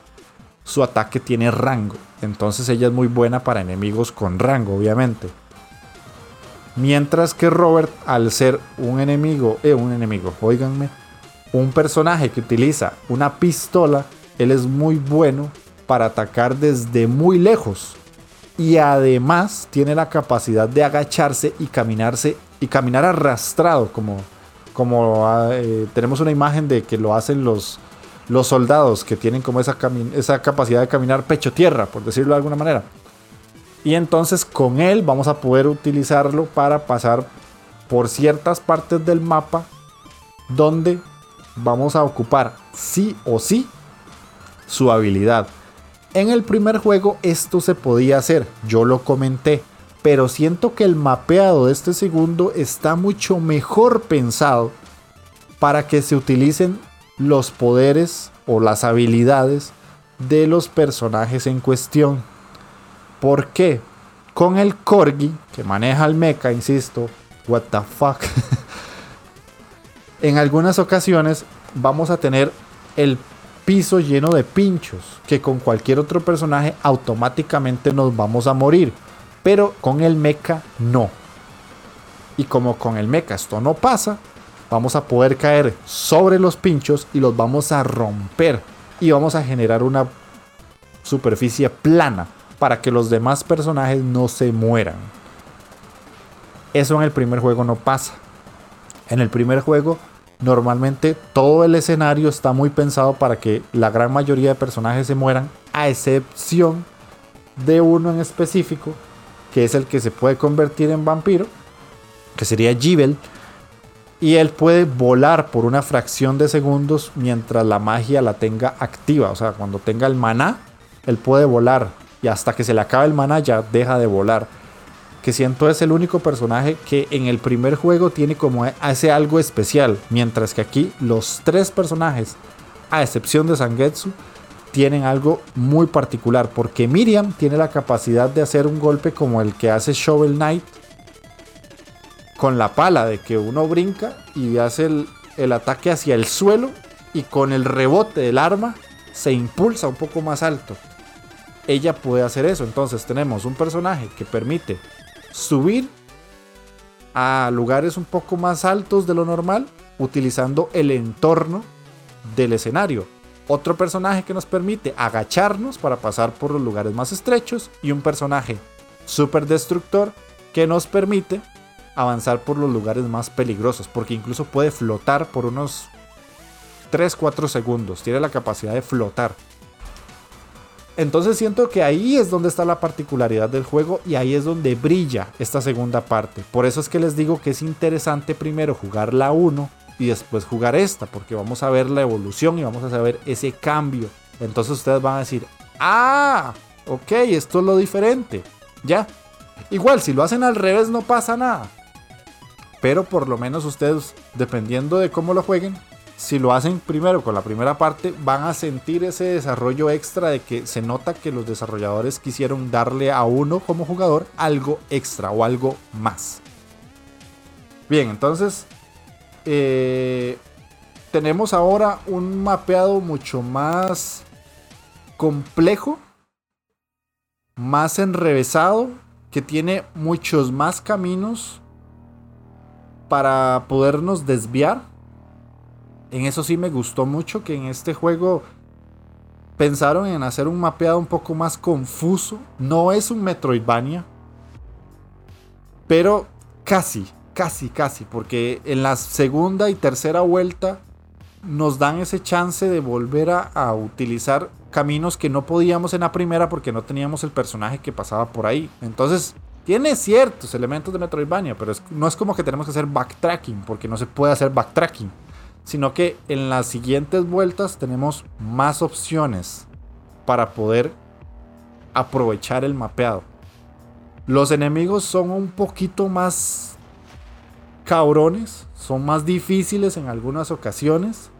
su ataque tiene rango. Entonces ella es muy buena para enemigos con rango, obviamente. Mientras que Robert, al ser un enemigo, eh, un enemigo, oíganme, un personaje que utiliza una pistola, él es muy bueno para atacar desde muy lejos. Y además tiene la capacidad de agacharse y caminarse y caminar arrastrado como como ah, eh, tenemos una imagen de que lo hacen los, los soldados que tienen como esa, esa capacidad de caminar pecho tierra, por decirlo de alguna manera. Y entonces con él vamos a poder utilizarlo para pasar por ciertas partes del mapa donde vamos a ocupar sí o sí su habilidad. En el primer juego esto se podía hacer, yo lo comenté pero siento que el mapeado de este segundo está mucho mejor pensado para que se utilicen los poderes o las habilidades de los personajes en cuestión. ¿Por qué? Con el Corgi, que maneja el mecha, insisto, what the fuck. en algunas ocasiones vamos a tener el piso lleno de pinchos, que con cualquier otro personaje automáticamente nos vamos a morir. Pero con el mecha no. Y como con el mecha esto no pasa, vamos a poder caer sobre los pinchos y los vamos a romper. Y vamos a generar una superficie plana para que los demás personajes no se mueran. Eso en el primer juego no pasa. En el primer juego normalmente todo el escenario está muy pensado para que la gran mayoría de personajes se mueran, a excepción de uno en específico que es el que se puede convertir en vampiro, que sería Jibel. Y él puede volar por una fracción de segundos mientras la magia la tenga activa. O sea, cuando tenga el maná, él puede volar. Y hasta que se le acabe el maná ya deja de volar. Que siento es el único personaje que en el primer juego tiene como ese algo especial. Mientras que aquí los tres personajes, a excepción de Sangetsu, tienen algo muy particular, porque Miriam tiene la capacidad de hacer un golpe como el que hace Shovel Knight con la pala, de que uno brinca y hace el, el ataque hacia el suelo y con el rebote del arma se impulsa un poco más alto. Ella puede hacer eso, entonces tenemos un personaje que permite subir a lugares un poco más altos de lo normal utilizando el entorno del escenario otro personaje que nos permite agacharnos para pasar por los lugares más estrechos y un personaje super destructor que nos permite avanzar por los lugares más peligrosos, porque incluso puede flotar por unos 3-4 segundos, tiene la capacidad de flotar. Entonces siento que ahí es donde está la particularidad del juego y ahí es donde brilla esta segunda parte. Por eso es que les digo que es interesante primero jugar la 1 y después jugar esta, porque vamos a ver la evolución y vamos a saber ese cambio. Entonces ustedes van a decir, ah, ok, esto es lo diferente. Ya. Igual, si lo hacen al revés no pasa nada. Pero por lo menos ustedes, dependiendo de cómo lo jueguen, si lo hacen primero con la primera parte, van a sentir ese desarrollo extra de que se nota que los desarrolladores quisieron darle a uno como jugador algo extra o algo más. Bien, entonces eh, tenemos ahora un mapeado mucho más complejo, más enrevesado, que tiene muchos más caminos para podernos desviar en eso sí me gustó mucho que en este juego pensaron en hacer un mapeado un poco más confuso. No es un Metroidvania, pero casi, casi, casi, porque en la segunda y tercera vuelta nos dan ese chance de volver a, utilizar caminos que no podíamos en la primera porque no teníamos el personaje que pasaba por ahí. Entonces, tiene ciertos elementos de Metroidvania, pero no es como que tenemos que hacer backtracking, porque no se puede hacer backtracking sino que en las siguientes vueltas tenemos más opciones para poder aprovechar el mapeado. Los enemigos son un poquito más cabrones, son más difíciles en algunas ocasiones,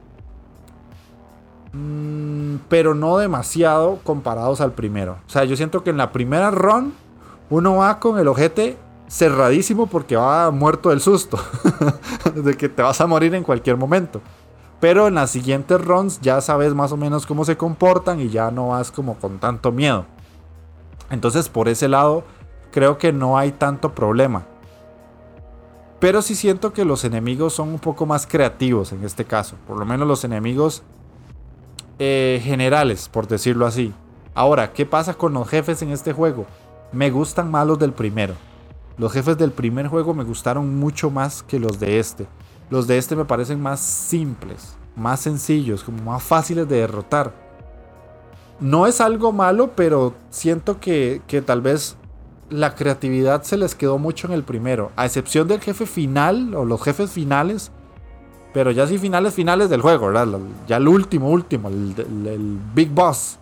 mm, pero no demasiado comparados al primero. O sea, yo siento que en la primera run uno va con el ojete cerradísimo porque va muerto del susto. de que te vas a morir en cualquier momento. Pero en las siguientes runs ya sabes más o menos cómo se comportan y ya no vas como con tanto miedo. Entonces por ese lado creo que no hay tanto problema. Pero sí siento que los enemigos son un poco más creativos en este caso. Por lo menos los enemigos eh, generales, por decirlo así. Ahora, ¿qué pasa con los jefes en este juego? Me gustan más los del primero. Los jefes del primer juego me gustaron mucho más que los de este. Los de este me parecen más simples, más sencillos, como más fáciles de derrotar. No es algo malo, pero siento que, tal vez la creatividad se les quedó mucho en el primero. A excepción del jefe final o los jefes finales. Pero ya sí finales finales del juego. Ya el último, último, el, el Big Boss.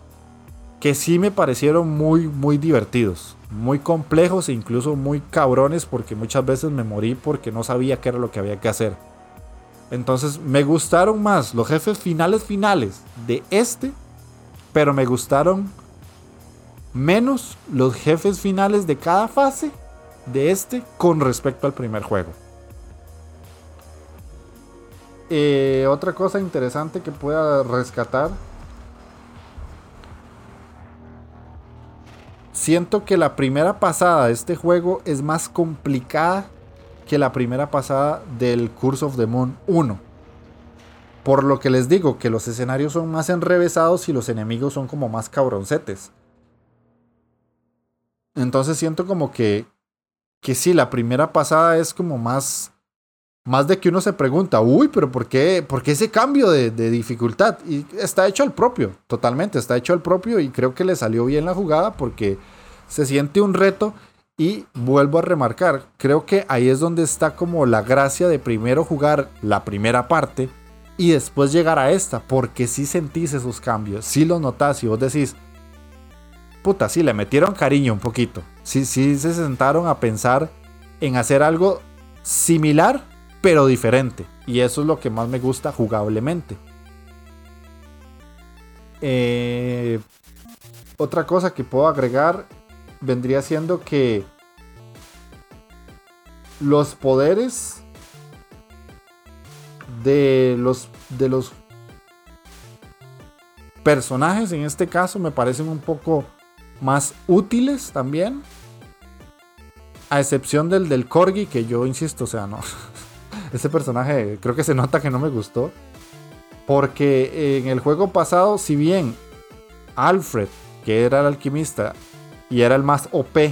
Que sí me parecieron muy, muy divertidos muy complejos e incluso muy cabrones porque muchas veces me morí porque no sabía qué era lo que había que hacer. Entonces me gustaron más los jefes finales finales de este, pero me gustaron menos los jefes finales de cada fase de este con respecto al primer juego. Eh, otra cosa interesante que pueda rescatar Siento que la primera pasada de este juego es más complicada que la primera pasada del Curse of the Moon 1. Por lo que les digo que los escenarios son más enrevesados y los enemigos son como más cabroncetes. Entonces siento como que que sí, la primera pasada es como más más de que uno se pregunta, uy, pero ¿por qué, por qué ese cambio de, dificultad? Y está hecho al propio, totalmente, está hecho al propio y creo que le salió bien la jugada porque se siente un reto y vuelvo a remarcar, creo que ahí es donde está como la gracia de primero jugar la primera parte y después llegar a esta, porque si sentís esos cambios, si los notás y vos decís, puta, sí, le metieron cariño un poquito, sí, sí se sentaron a pensar en hacer algo similar pero diferente. Y eso es lo que más me gusta jugablemente. Eh, otra cosa que puedo agregar vendría siendo que los poderes de los de los personajes en este caso me parecen un poco más útiles también a excepción del del corgi que yo insisto o sea no ese personaje creo que se nota que no me gustó. Porque en el juego pasado, si bien Alfred, que era el alquimista y era el más OP,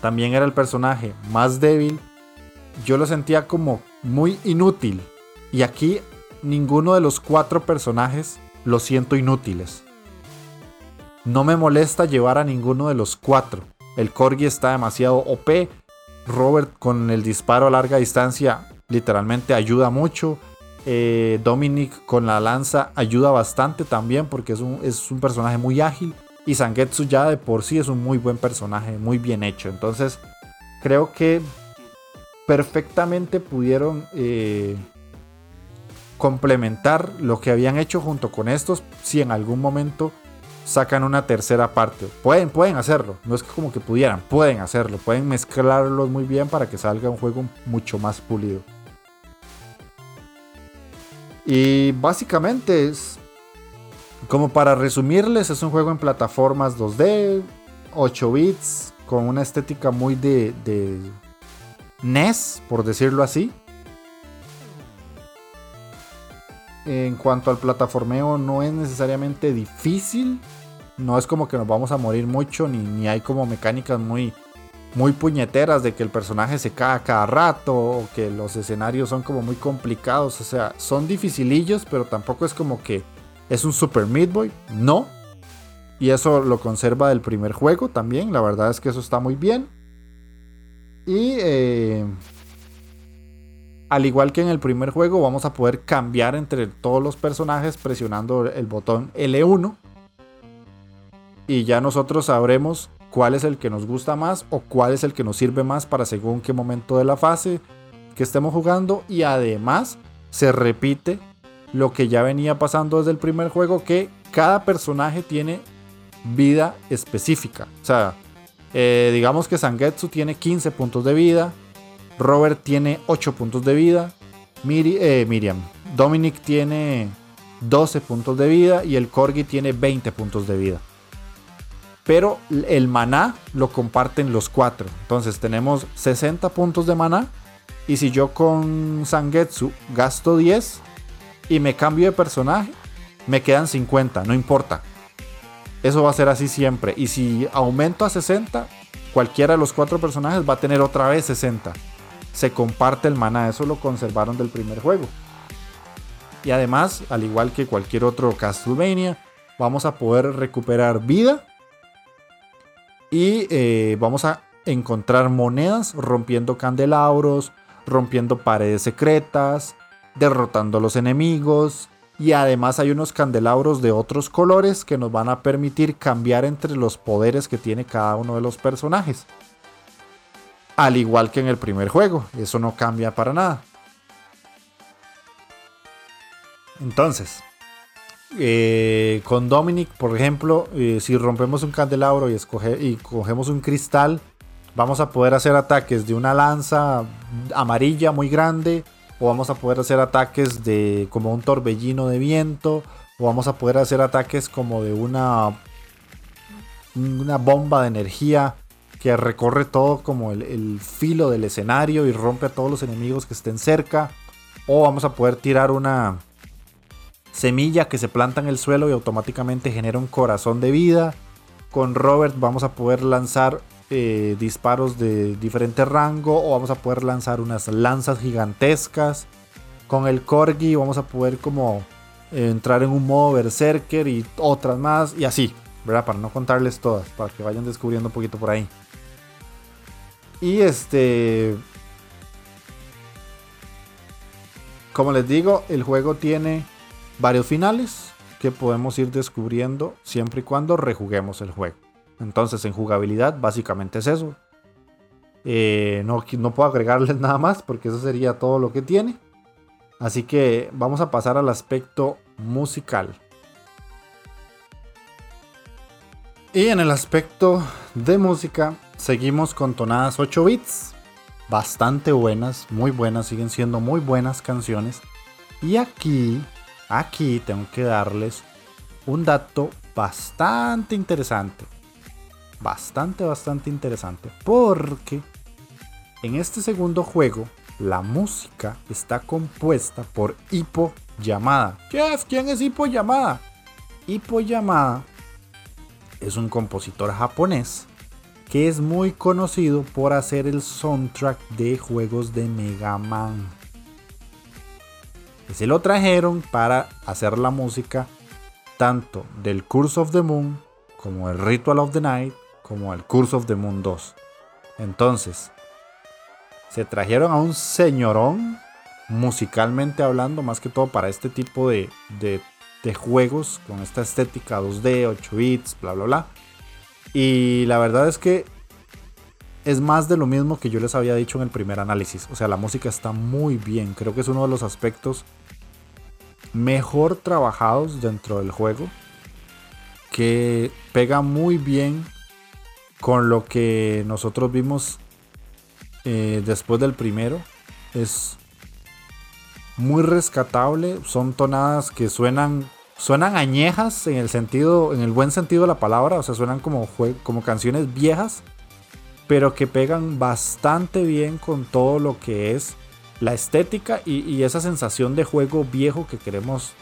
también era el personaje más débil, yo lo sentía como muy inútil. Y aquí ninguno de los cuatro personajes lo siento inútiles. No me molesta llevar a ninguno de los cuatro. El Corgi está demasiado OP. Robert con el disparo a larga distancia literalmente ayuda mucho. Eh, Dominic con la lanza ayuda bastante también porque es un, es un personaje muy ágil. Y Sangetsu ya de por sí es un muy buen personaje, muy bien hecho. Entonces creo que perfectamente pudieron eh, complementar lo que habían hecho junto con estos si en algún momento sacan una tercera parte. Pueden, pueden hacerlo, no es como que pudieran, pueden hacerlo, pueden mezclarlos muy bien para que salga un juego mucho más pulido. Y básicamente es, como para resumirles, es un juego en plataformas 2D, 8 bits, con una estética muy de, de NES, por decirlo así. En cuanto al plataformeo, no es necesariamente difícil. No es como que nos vamos a morir mucho, ni, ni hay como mecánicas muy, muy puñeteras de que el personaje se cae cada rato o que los escenarios son como muy complicados. O sea, son dificilillos, pero tampoco es como que es un Super Meat Boy. No. Y eso lo conserva del primer juego también. La verdad es que eso está muy bien. Y eh, al igual que en el primer juego, vamos a poder cambiar entre todos los personajes presionando el botón L1. Y ya nosotros sabremos cuál es el que nos gusta más o cuál es el que nos sirve más para según qué momento de la fase que estemos jugando. Y además se repite lo que ya venía pasando desde el primer juego, que cada personaje tiene vida específica. O sea, eh, digamos que Sangetsu tiene 15 puntos de vida, Robert tiene 8 puntos de vida, eh, Miriam, Dominic tiene 12 puntos de vida y el Corgi tiene 20 puntos de vida pero el maná lo comparten los cuatro. Entonces tenemos 60 puntos de maná. Y si yo con Sangetsu gasto 10 y me cambio de personaje, me quedan 50, no importa. Eso va a ser así siempre. Y si aumento a 60, cualquiera de los cuatro personajes va a tener otra vez 60. Se comparte el maná, eso lo conservaron del primer juego. Y además, al igual que cualquier otro Castlevania, vamos a poder recuperar vida y eh, vamos a encontrar monedas rompiendo candelabros, rompiendo paredes secretas, derrotando a los enemigos. Y además hay unos candelabros de otros colores que nos van a permitir cambiar entre los poderes que tiene cada uno de los personajes. Al igual que en el primer juego, eso no cambia para nada. Entonces, eh, con Dominic, por ejemplo, eh, si rompemos un candelabro y, y cogemos un cristal, vamos a poder hacer ataques de una lanza amarilla muy grande, o vamos a poder hacer ataques de como un torbellino de viento, o vamos a poder hacer ataques como de una, una bomba de energía que recorre todo como el, filo del escenario y rompe a todos los enemigos que estén cerca, o vamos a poder tirar una semilla que se planta en el suelo y automáticamente genera un corazón de vida. Con Robert vamos a poder lanzar eh, disparos de diferente rango o vamos a poder lanzar unas lanzas gigantescas. Con el Corgi vamos a poder como entrar en un modo berserker y otras más y así, ¿verdad? Para no contarles todas, para que vayan descubriendo un poquito por ahí. Y este... Como les digo, el juego tiene varios finales que podemos ir descubriendo siempre y cuando rejuguemos el juego. Entonces en jugabilidad básicamente es eso. Eh, no, no puedo agregarles nada más porque eso sería todo lo que tiene. Así que vamos a pasar al aspecto musical. Y en el aspecto de música seguimos con tonadas 8 bits. Bastante buenas, muy buenas, siguen siendo muy buenas canciones. Y aquí Aquí tengo que darles un dato bastante interesante. Bastante, bastante interesante. Porque en este segundo juego la música está compuesta por Hippo Yamada. Jeff, ¿quién es Hippo Yamada? Hippo Yamada es un compositor japonés que es muy conocido por hacer el soundtrack de juegos de Mega Man. Y se lo trajeron para hacer la música tanto del Curse of the Moon como el Ritual of the Night como el Curse of the Moon 2. Entonces, se trajeron a un señorón musicalmente hablando, más que todo para este tipo de, juegos con esta estética 2D, 8 bits, bla, bla, bla. Y la verdad es que es más de lo mismo que yo les había dicho en el primer análisis. O sea, la música está muy bien. Creo que es uno de los aspectos mejor trabajados dentro del juego. Que pega muy bien con lo que nosotros vimos eh, después del primero. Es muy rescatable. Son tonadas que suenan. Suenan añejas en el sentido. En el buen sentido de la palabra. O sea, suenan como, como canciones viejas. Pero que pegan bastante bien con todo lo que es la estética y, esa sensación de juego viejo que queremos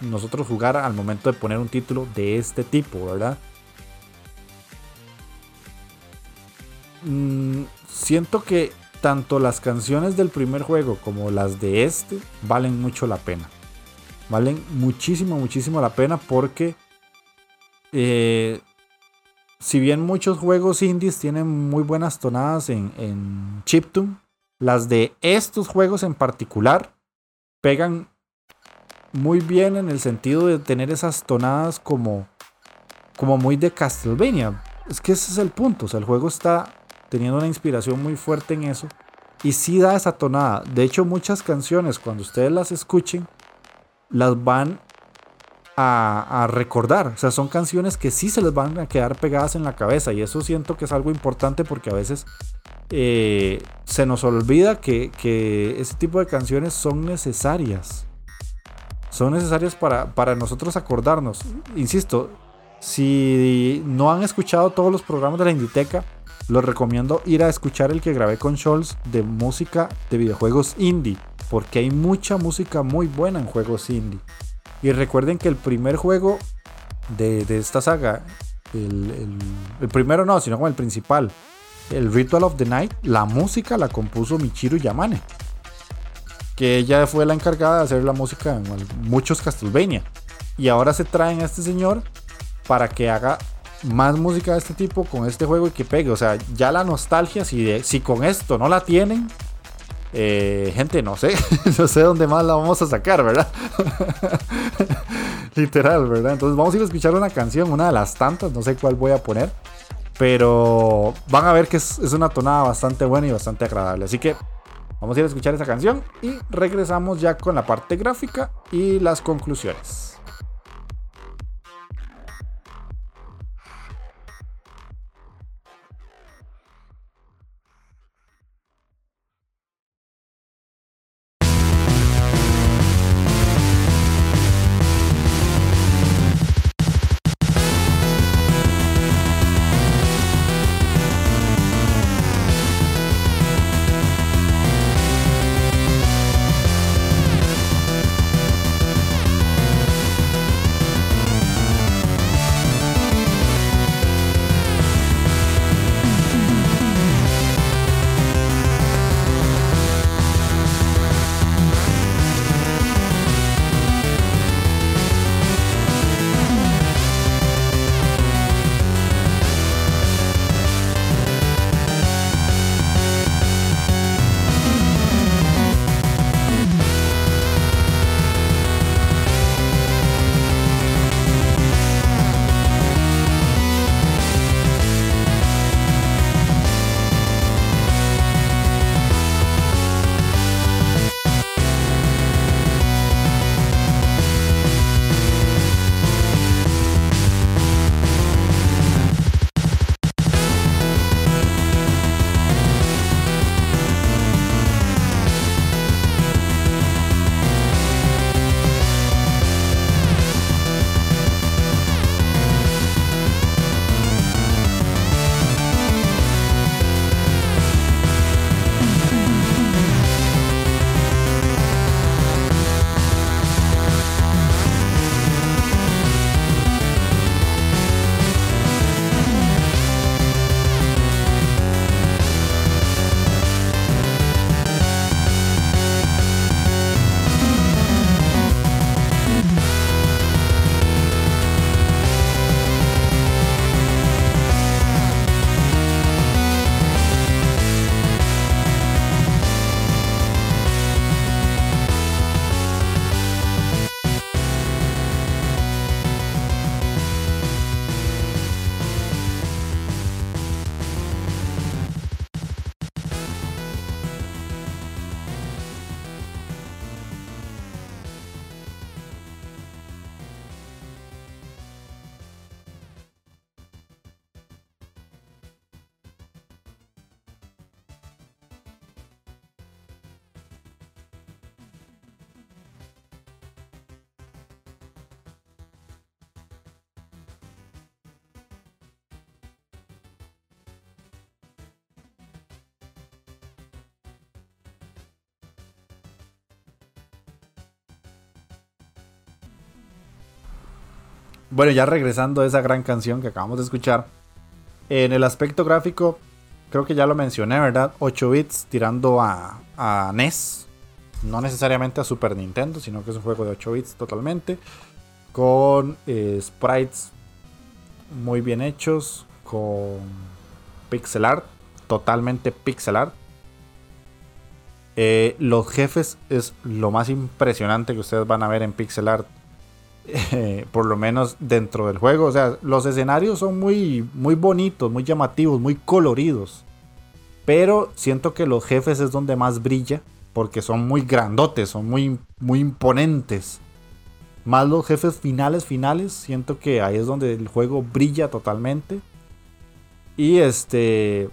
nosotros jugar al momento de poner un título de este tipo, ¿verdad? Mm, siento que tanto las canciones del primer juego como las de este valen mucho la pena. Valen muchísimo, muchísimo la pena porque eh, si bien muchos juegos indies tienen muy buenas tonadas en, en chiptune, las de estos juegos en particular pegan muy bien en el sentido de tener esas tonadas como, como muy de Castlevania. Es que ese es el punto. O sea, el juego está teniendo una inspiración muy fuerte en eso. Y sí da esa tonada. De hecho, muchas canciones, cuando ustedes las escuchen, las van a, recordar. O sea, son canciones que sí se les van a quedar pegadas en la cabeza. Y eso siento que es algo importante porque a veces eh, se nos olvida que, ese tipo de canciones son necesarias. Son necesarias para, para nosotros acordarnos. Insisto, si no han escuchado todos los programas de la Inditeca, los recomiendo ir a escuchar el que grabé con Scholz de música de videojuegos indie, porque hay mucha música muy buena en juegos indie. Y recuerden que el primer juego de, esta saga, el, primero no, sino como el principal, el Ritual of the Night, la música la compuso Michiru Yamane, que ella fue la encargada de hacer la música en muchos Castlevania. Y ahora se traen a este señor para que haga más música de este tipo con este juego y que pegue. O sea, ya la nostalgia, si, si con esto no la tienen, eh, gente, no sé, no sé dónde más la vamos a sacar, ¿verdad? Literal, ¿verdad? Entonces vamos a ir a escuchar una canción, una de las tantas, no sé cuál voy a poner, pero van a ver que es, es una tonada bastante buena y bastante agradable. Así que vamos a ir a escuchar esa canción y regresamos ya con la parte gráfica y las conclusiones. Bueno, ya regresando a esa gran canción que acabamos de escuchar. En el aspecto gráfico, creo que ya lo mencioné, ¿verdad? 8 bits tirando a, a NES. No necesariamente a Super Nintendo, sino que es un juego de 8 bits totalmente. Con eh, sprites muy bien hechos. Con pixel art. Totalmente pixel art. Eh, los jefes es lo más impresionante que ustedes van a ver en pixel art. Eh, por lo menos dentro del juego. O sea, los escenarios son muy, muy bonitos, muy llamativos, muy coloridos. Pero siento que los jefes es donde más brilla. Porque son muy grandotes, son muy, muy imponentes. Más los jefes finales, finales. Siento que ahí es donde el juego brilla totalmente. Y este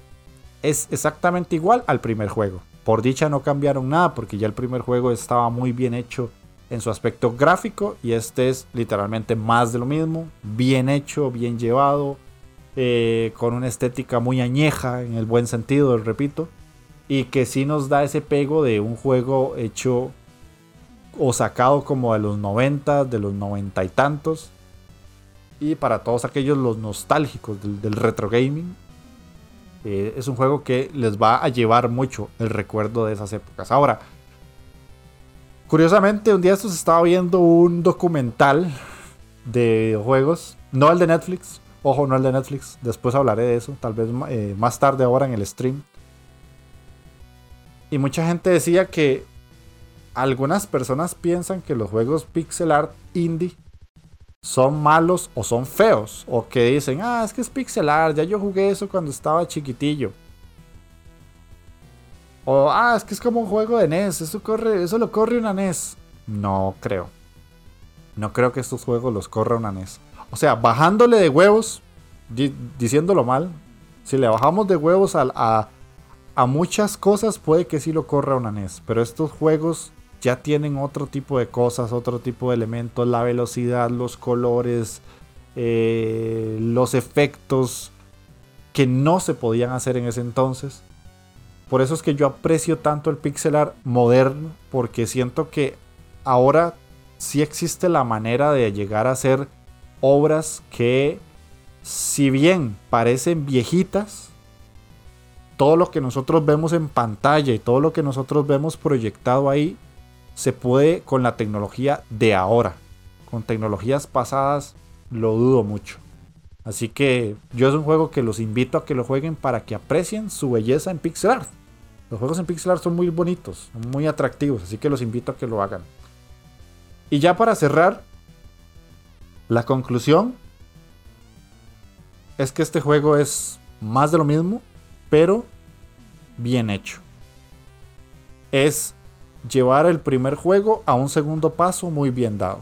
es exactamente igual al primer juego. Por dicha no cambiaron nada porque ya el primer juego estaba muy bien hecho en su aspecto gráfico y este es literalmente más de lo mismo, bien hecho, bien llevado, eh, con una estética muy añeja en el buen sentido, repito, y que sí nos da ese pego de un juego hecho o sacado como de los 90, de los 90 y tantos, y para todos aquellos los nostálgicos del retro gaming, eh, es un juego que les va a llevar mucho el recuerdo de esas épocas. Ahora, curiosamente, un día estos estaba viendo un documental de juegos, no el de Netflix, ojo, no el de Netflix, después hablaré de eso, tal vez eh, más tarde ahora en el stream. Y mucha gente decía que algunas personas piensan que los juegos pixel art indie son malos o son feos. O que dicen, ah, es que es pixelar, ya yo jugué eso cuando estaba chiquitillo. O, ah, es que es como un juego de NES, eso, corre, eso lo corre una NES. No creo. No creo que estos juegos los corra una NES. O sea, bajándole de huevos, diciéndolo mal, si le bajamos de huevos a, a, a muchas cosas, puede que sí lo corra una NES. Pero estos juegos ya tienen otro tipo de cosas, otro tipo de elementos, la velocidad, los colores, eh, los efectos que no se podían hacer en ese entonces. Por eso es que yo aprecio tanto el pixel art moderno, porque siento que ahora sí existe la manera de llegar a hacer obras que, si bien parecen viejitas, todo lo que nosotros vemos en pantalla y todo lo que nosotros vemos proyectado ahí se puede con la tecnología de ahora. Con tecnologías pasadas lo dudo mucho. Así que yo es un juego que los invito a que lo jueguen para que aprecien su belleza en pixel art. Los juegos en pixel art son muy bonitos, muy atractivos, así que los invito a que lo hagan. Y ya para cerrar, la conclusión es que este juego es más de lo mismo, pero bien hecho. Es llevar el primer juego a un segundo paso muy bien dado.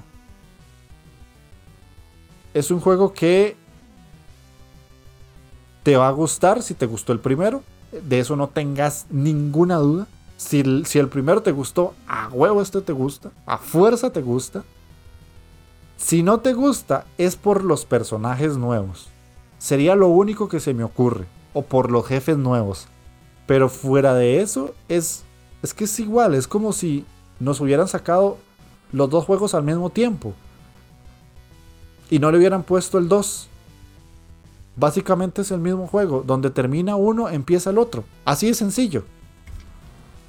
Es un juego que te va a gustar si te gustó el primero. De eso no tengas ninguna duda. Si el, si el primero te gustó, a huevo este te gusta. A fuerza te gusta. Si no te gusta, es por los personajes nuevos. Sería lo único que se me ocurre. O por los jefes nuevos. Pero fuera de eso, es es que es igual, es como si nos hubieran sacado los dos juegos al mismo tiempo. Y no le hubieran puesto el 2. Básicamente es el mismo juego. Donde termina uno, empieza el otro. Así de sencillo.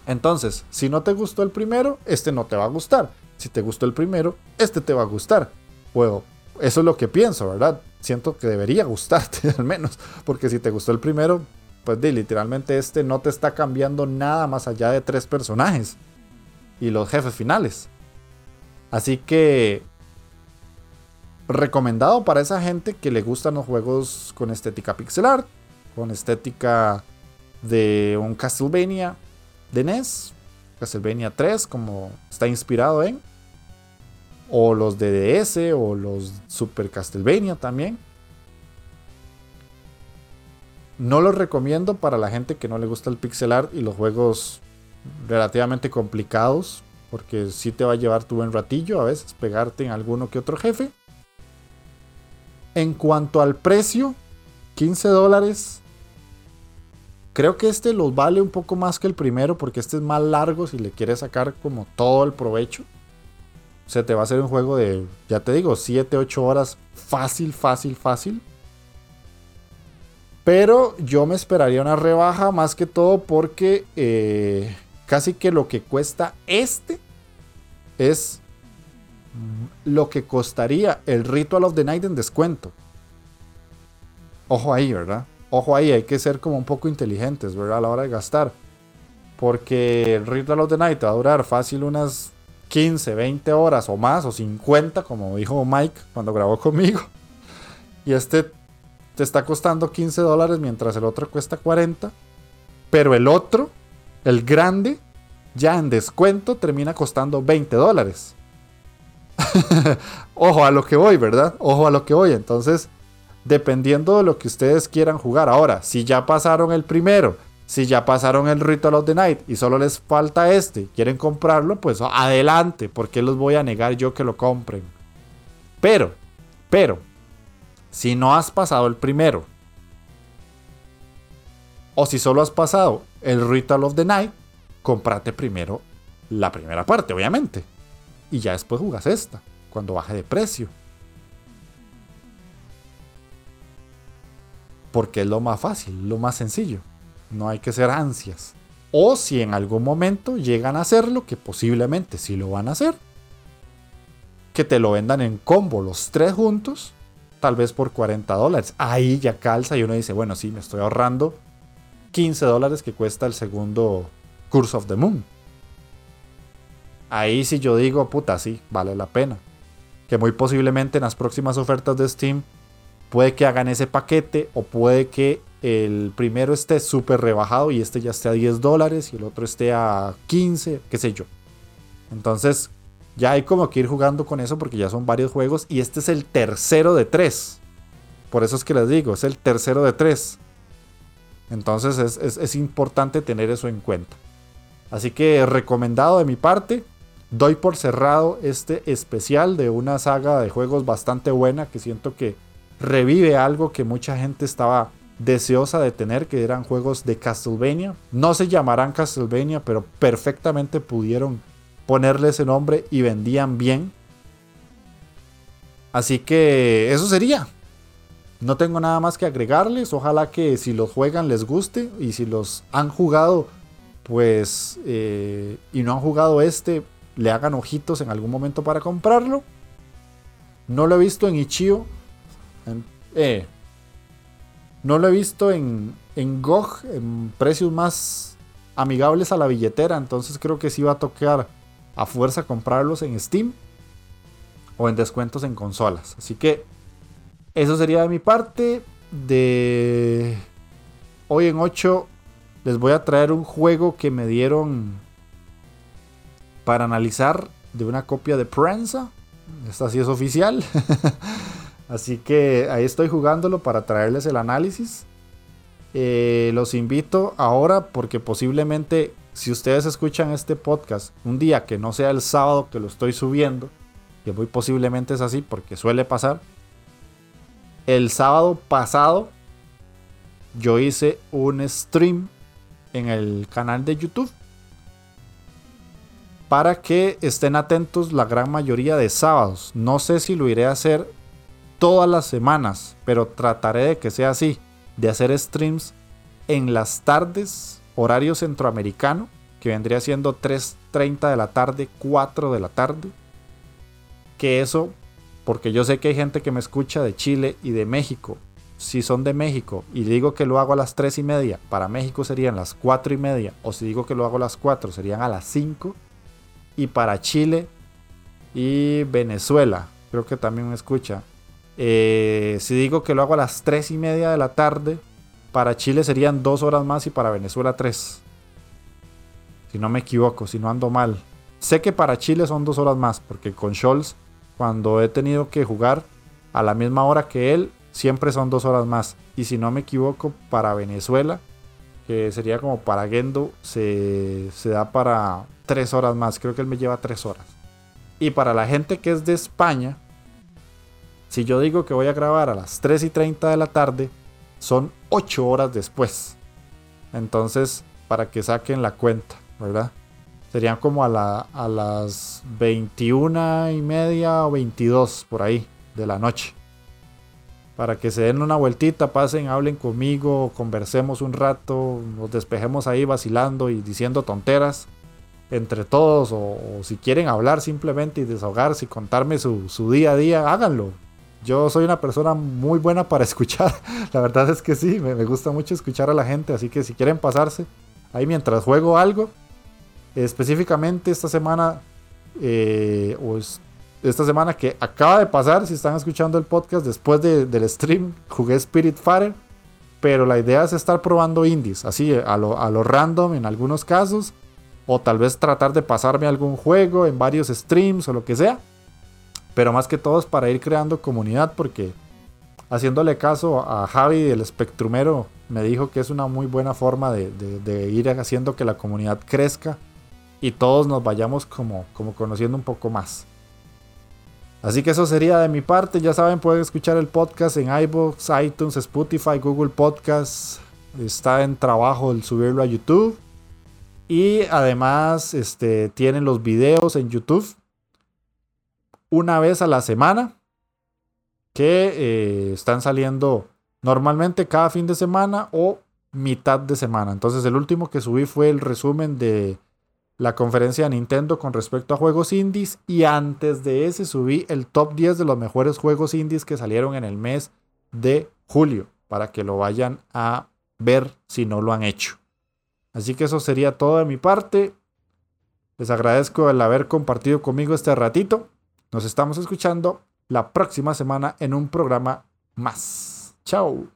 Entonces, si no te gustó el primero, este no te va a gustar. Si te gustó el primero, este te va a gustar. Bueno, eso es lo que pienso, ¿verdad? Siento que debería gustarte al menos. Porque si te gustó el primero, pues literalmente este no te está cambiando nada más allá de tres personajes y los jefes finales. Así que recomendado para esa gente que le gustan los juegos con estética pixel art, con estética de un Castlevania de NES, Castlevania 3 como está inspirado en, o los de DS o los Super Castlevania también. No lo recomiendo para la gente que no le gusta el pixel art y los juegos relativamente complicados, porque sí te va a llevar tu buen ratillo a veces pegarte en alguno que otro jefe. En cuanto al precio, 15 dólares. Creo que este los vale un poco más que el primero porque este es más largo si le quieres sacar como todo el provecho. se te va a hacer un juego de, ya te digo, 7, 8 horas fácil, fácil, fácil. Pero yo me esperaría una rebaja más que todo porque eh, casi que lo que cuesta este es lo que costaría el Ritual of the Night en descuento. Ojo ahí, ¿verdad? Ojo ahí, hay que ser como un poco inteligentes, ¿verdad? A la hora de gastar. Porque el Ritual of the Night va a durar fácil unas 15, 20 horas o más, o 50, como dijo Mike cuando grabó conmigo. Y este te está costando 15 dólares mientras el otro cuesta 40. Pero el otro, el grande, ya en descuento termina costando 20 dólares. Ojo a lo que voy, ¿verdad? Ojo a lo que voy. Entonces, dependiendo de lo que ustedes quieran jugar. Ahora, si ya pasaron el primero, si ya pasaron el Ritual of the Night y solo les falta este, quieren comprarlo, pues adelante, porque los voy a negar yo que lo compren. Pero, pero, si no has pasado el primero, o si solo has pasado el Ritual of the Night, comprate primero la primera parte, obviamente. Y ya después jugas esta, cuando baje de precio. Porque es lo más fácil, lo más sencillo. No hay que ser ansias. O si en algún momento llegan a hacerlo, que posiblemente sí lo van a hacer, que te lo vendan en combo los tres juntos, tal vez por 40 dólares. Ahí ya calza y uno dice, bueno, sí, me estoy ahorrando 15 dólares que cuesta el segundo Curse of the Moon. Ahí sí yo digo, puta, sí, vale la pena. Que muy posiblemente en las próximas ofertas de Steam puede que hagan ese paquete o puede que el primero esté súper rebajado y este ya esté a 10 dólares y el otro esté a 15, qué sé yo. Entonces ya hay como que ir jugando con eso porque ya son varios juegos y este es el tercero de tres. Por eso es que les digo, es el tercero de tres. Entonces es, es importante tener eso en cuenta. Así que recomendado de mi parte. Doy por cerrado este especial de una saga de juegos bastante buena que siento que revive algo que mucha gente estaba deseosa de tener, que eran juegos de Castlevania. No se llamarán Castlevania, pero perfectamente pudieron ponerle ese nombre y vendían bien. Así que eso sería. No tengo nada más que agregarles. Ojalá que si los juegan les guste y si los han jugado, pues eh, y no han jugado este, le hagan ojitos en algún momento para comprarlo. No lo he visto en Ichio. Eh, no lo he visto en, en GOG en precios más amigables a la billetera. Entonces creo que sí va a tocar a fuerza comprarlos en Steam o en descuentos en consolas. Así que eso sería de mi parte. De hoy en 8 les voy a traer un juego que me dieron para analizar de una copia de prensa. Esta sí es oficial. Así que ahí estoy jugándolo para traerles el análisis. Eh, los invito ahora porque posiblemente si ustedes escuchan este podcast un día que no sea el sábado que lo estoy subiendo, que muy posiblemente es así porque suele pasar, el sábado pasado yo hice un stream en el canal de YouTube para que estén atentos la gran mayoría de sábados. No sé si lo iré a hacer todas las semanas, pero trataré de que sea así, de hacer streams en las tardes, horario centroamericano, que vendría siendo 3.30 de la tarde, 4 de la tarde. Que eso, porque yo sé que hay gente que me escucha de Chile y de México. Si son de México y digo que lo hago a las 3 y media, para México serían las 4 y media. O si digo que lo hago a las 4, serían a las 5 y para Chile y Venezuela. Creo que también me escucha. Eh, si digo que lo hago a las 3 y media de la tarde, para Chile serían 2 horas más y para Venezuela 3. Si no me equivoco, si no ando mal. Sé que para Chile son 2 horas más, porque con Scholz, cuando he tenido que jugar a la misma hora que él, siempre son 2 horas más. Y si no me equivoco, para Venezuela, que sería como para Gendo, se, se da para tres horas más. Creo que él me lleva tres horas. Y para la gente que es de España, si yo digo que voy a grabar a las 3 y 30 de la tarde, son 8 horas después. Entonces, para que saquen la cuenta, ¿verdad? Serían como a, la, a las 21 y media o 22 por ahí de la noche. Para que se den una vueltita, pasen, hablen conmigo, conversemos un rato, nos despejemos ahí vacilando y diciendo tonteras entre todos. O, si quieren hablar simplemente y desahogarse y contarme su, su día a día, háganlo. Yo soy una persona muy buena para escuchar. La verdad es que sí, me, gusta mucho escuchar a la gente. Así que si quieren pasarse ahí mientras juego algo, específicamente esta semana, eh, esta semana que acaba de pasar, si están escuchando el podcast después del stream, jugué Spirit Fighter. Pero la idea es estar probando indies, así a lo, a lo random en algunos casos. O tal vez tratar de pasarme algún juego en varios streams o lo que sea. Pero más que todo es para ir creando comunidad porque haciéndole caso a Javi, el espectrumero, me dijo que es una muy buena forma de, ir haciendo que la comunidad crezca y todos nos vayamos como, como conociendo un poco más. Así que eso sería de mi parte. Ya saben, pueden escuchar el podcast en iBooks, iTunes, Spotify, Google Podcasts. Está en trabajo el subirlo a YouTube. Y además este, tienen los videos en YouTube una vez a la semana que eh, están saliendo normalmente cada fin de semana o mitad de semana. Entonces el último que subí fue el resumen de la conferencia de Nintendo con respecto a juegos indies y antes de ese subí el top 10 de los mejores juegos indies que salieron en el mes de julio para que lo vayan a ver si no lo han hecho. Así que eso sería todo de mi parte. Les agradezco el haber compartido conmigo este ratito. Nos estamos escuchando la próxima semana en un programa más. Chao.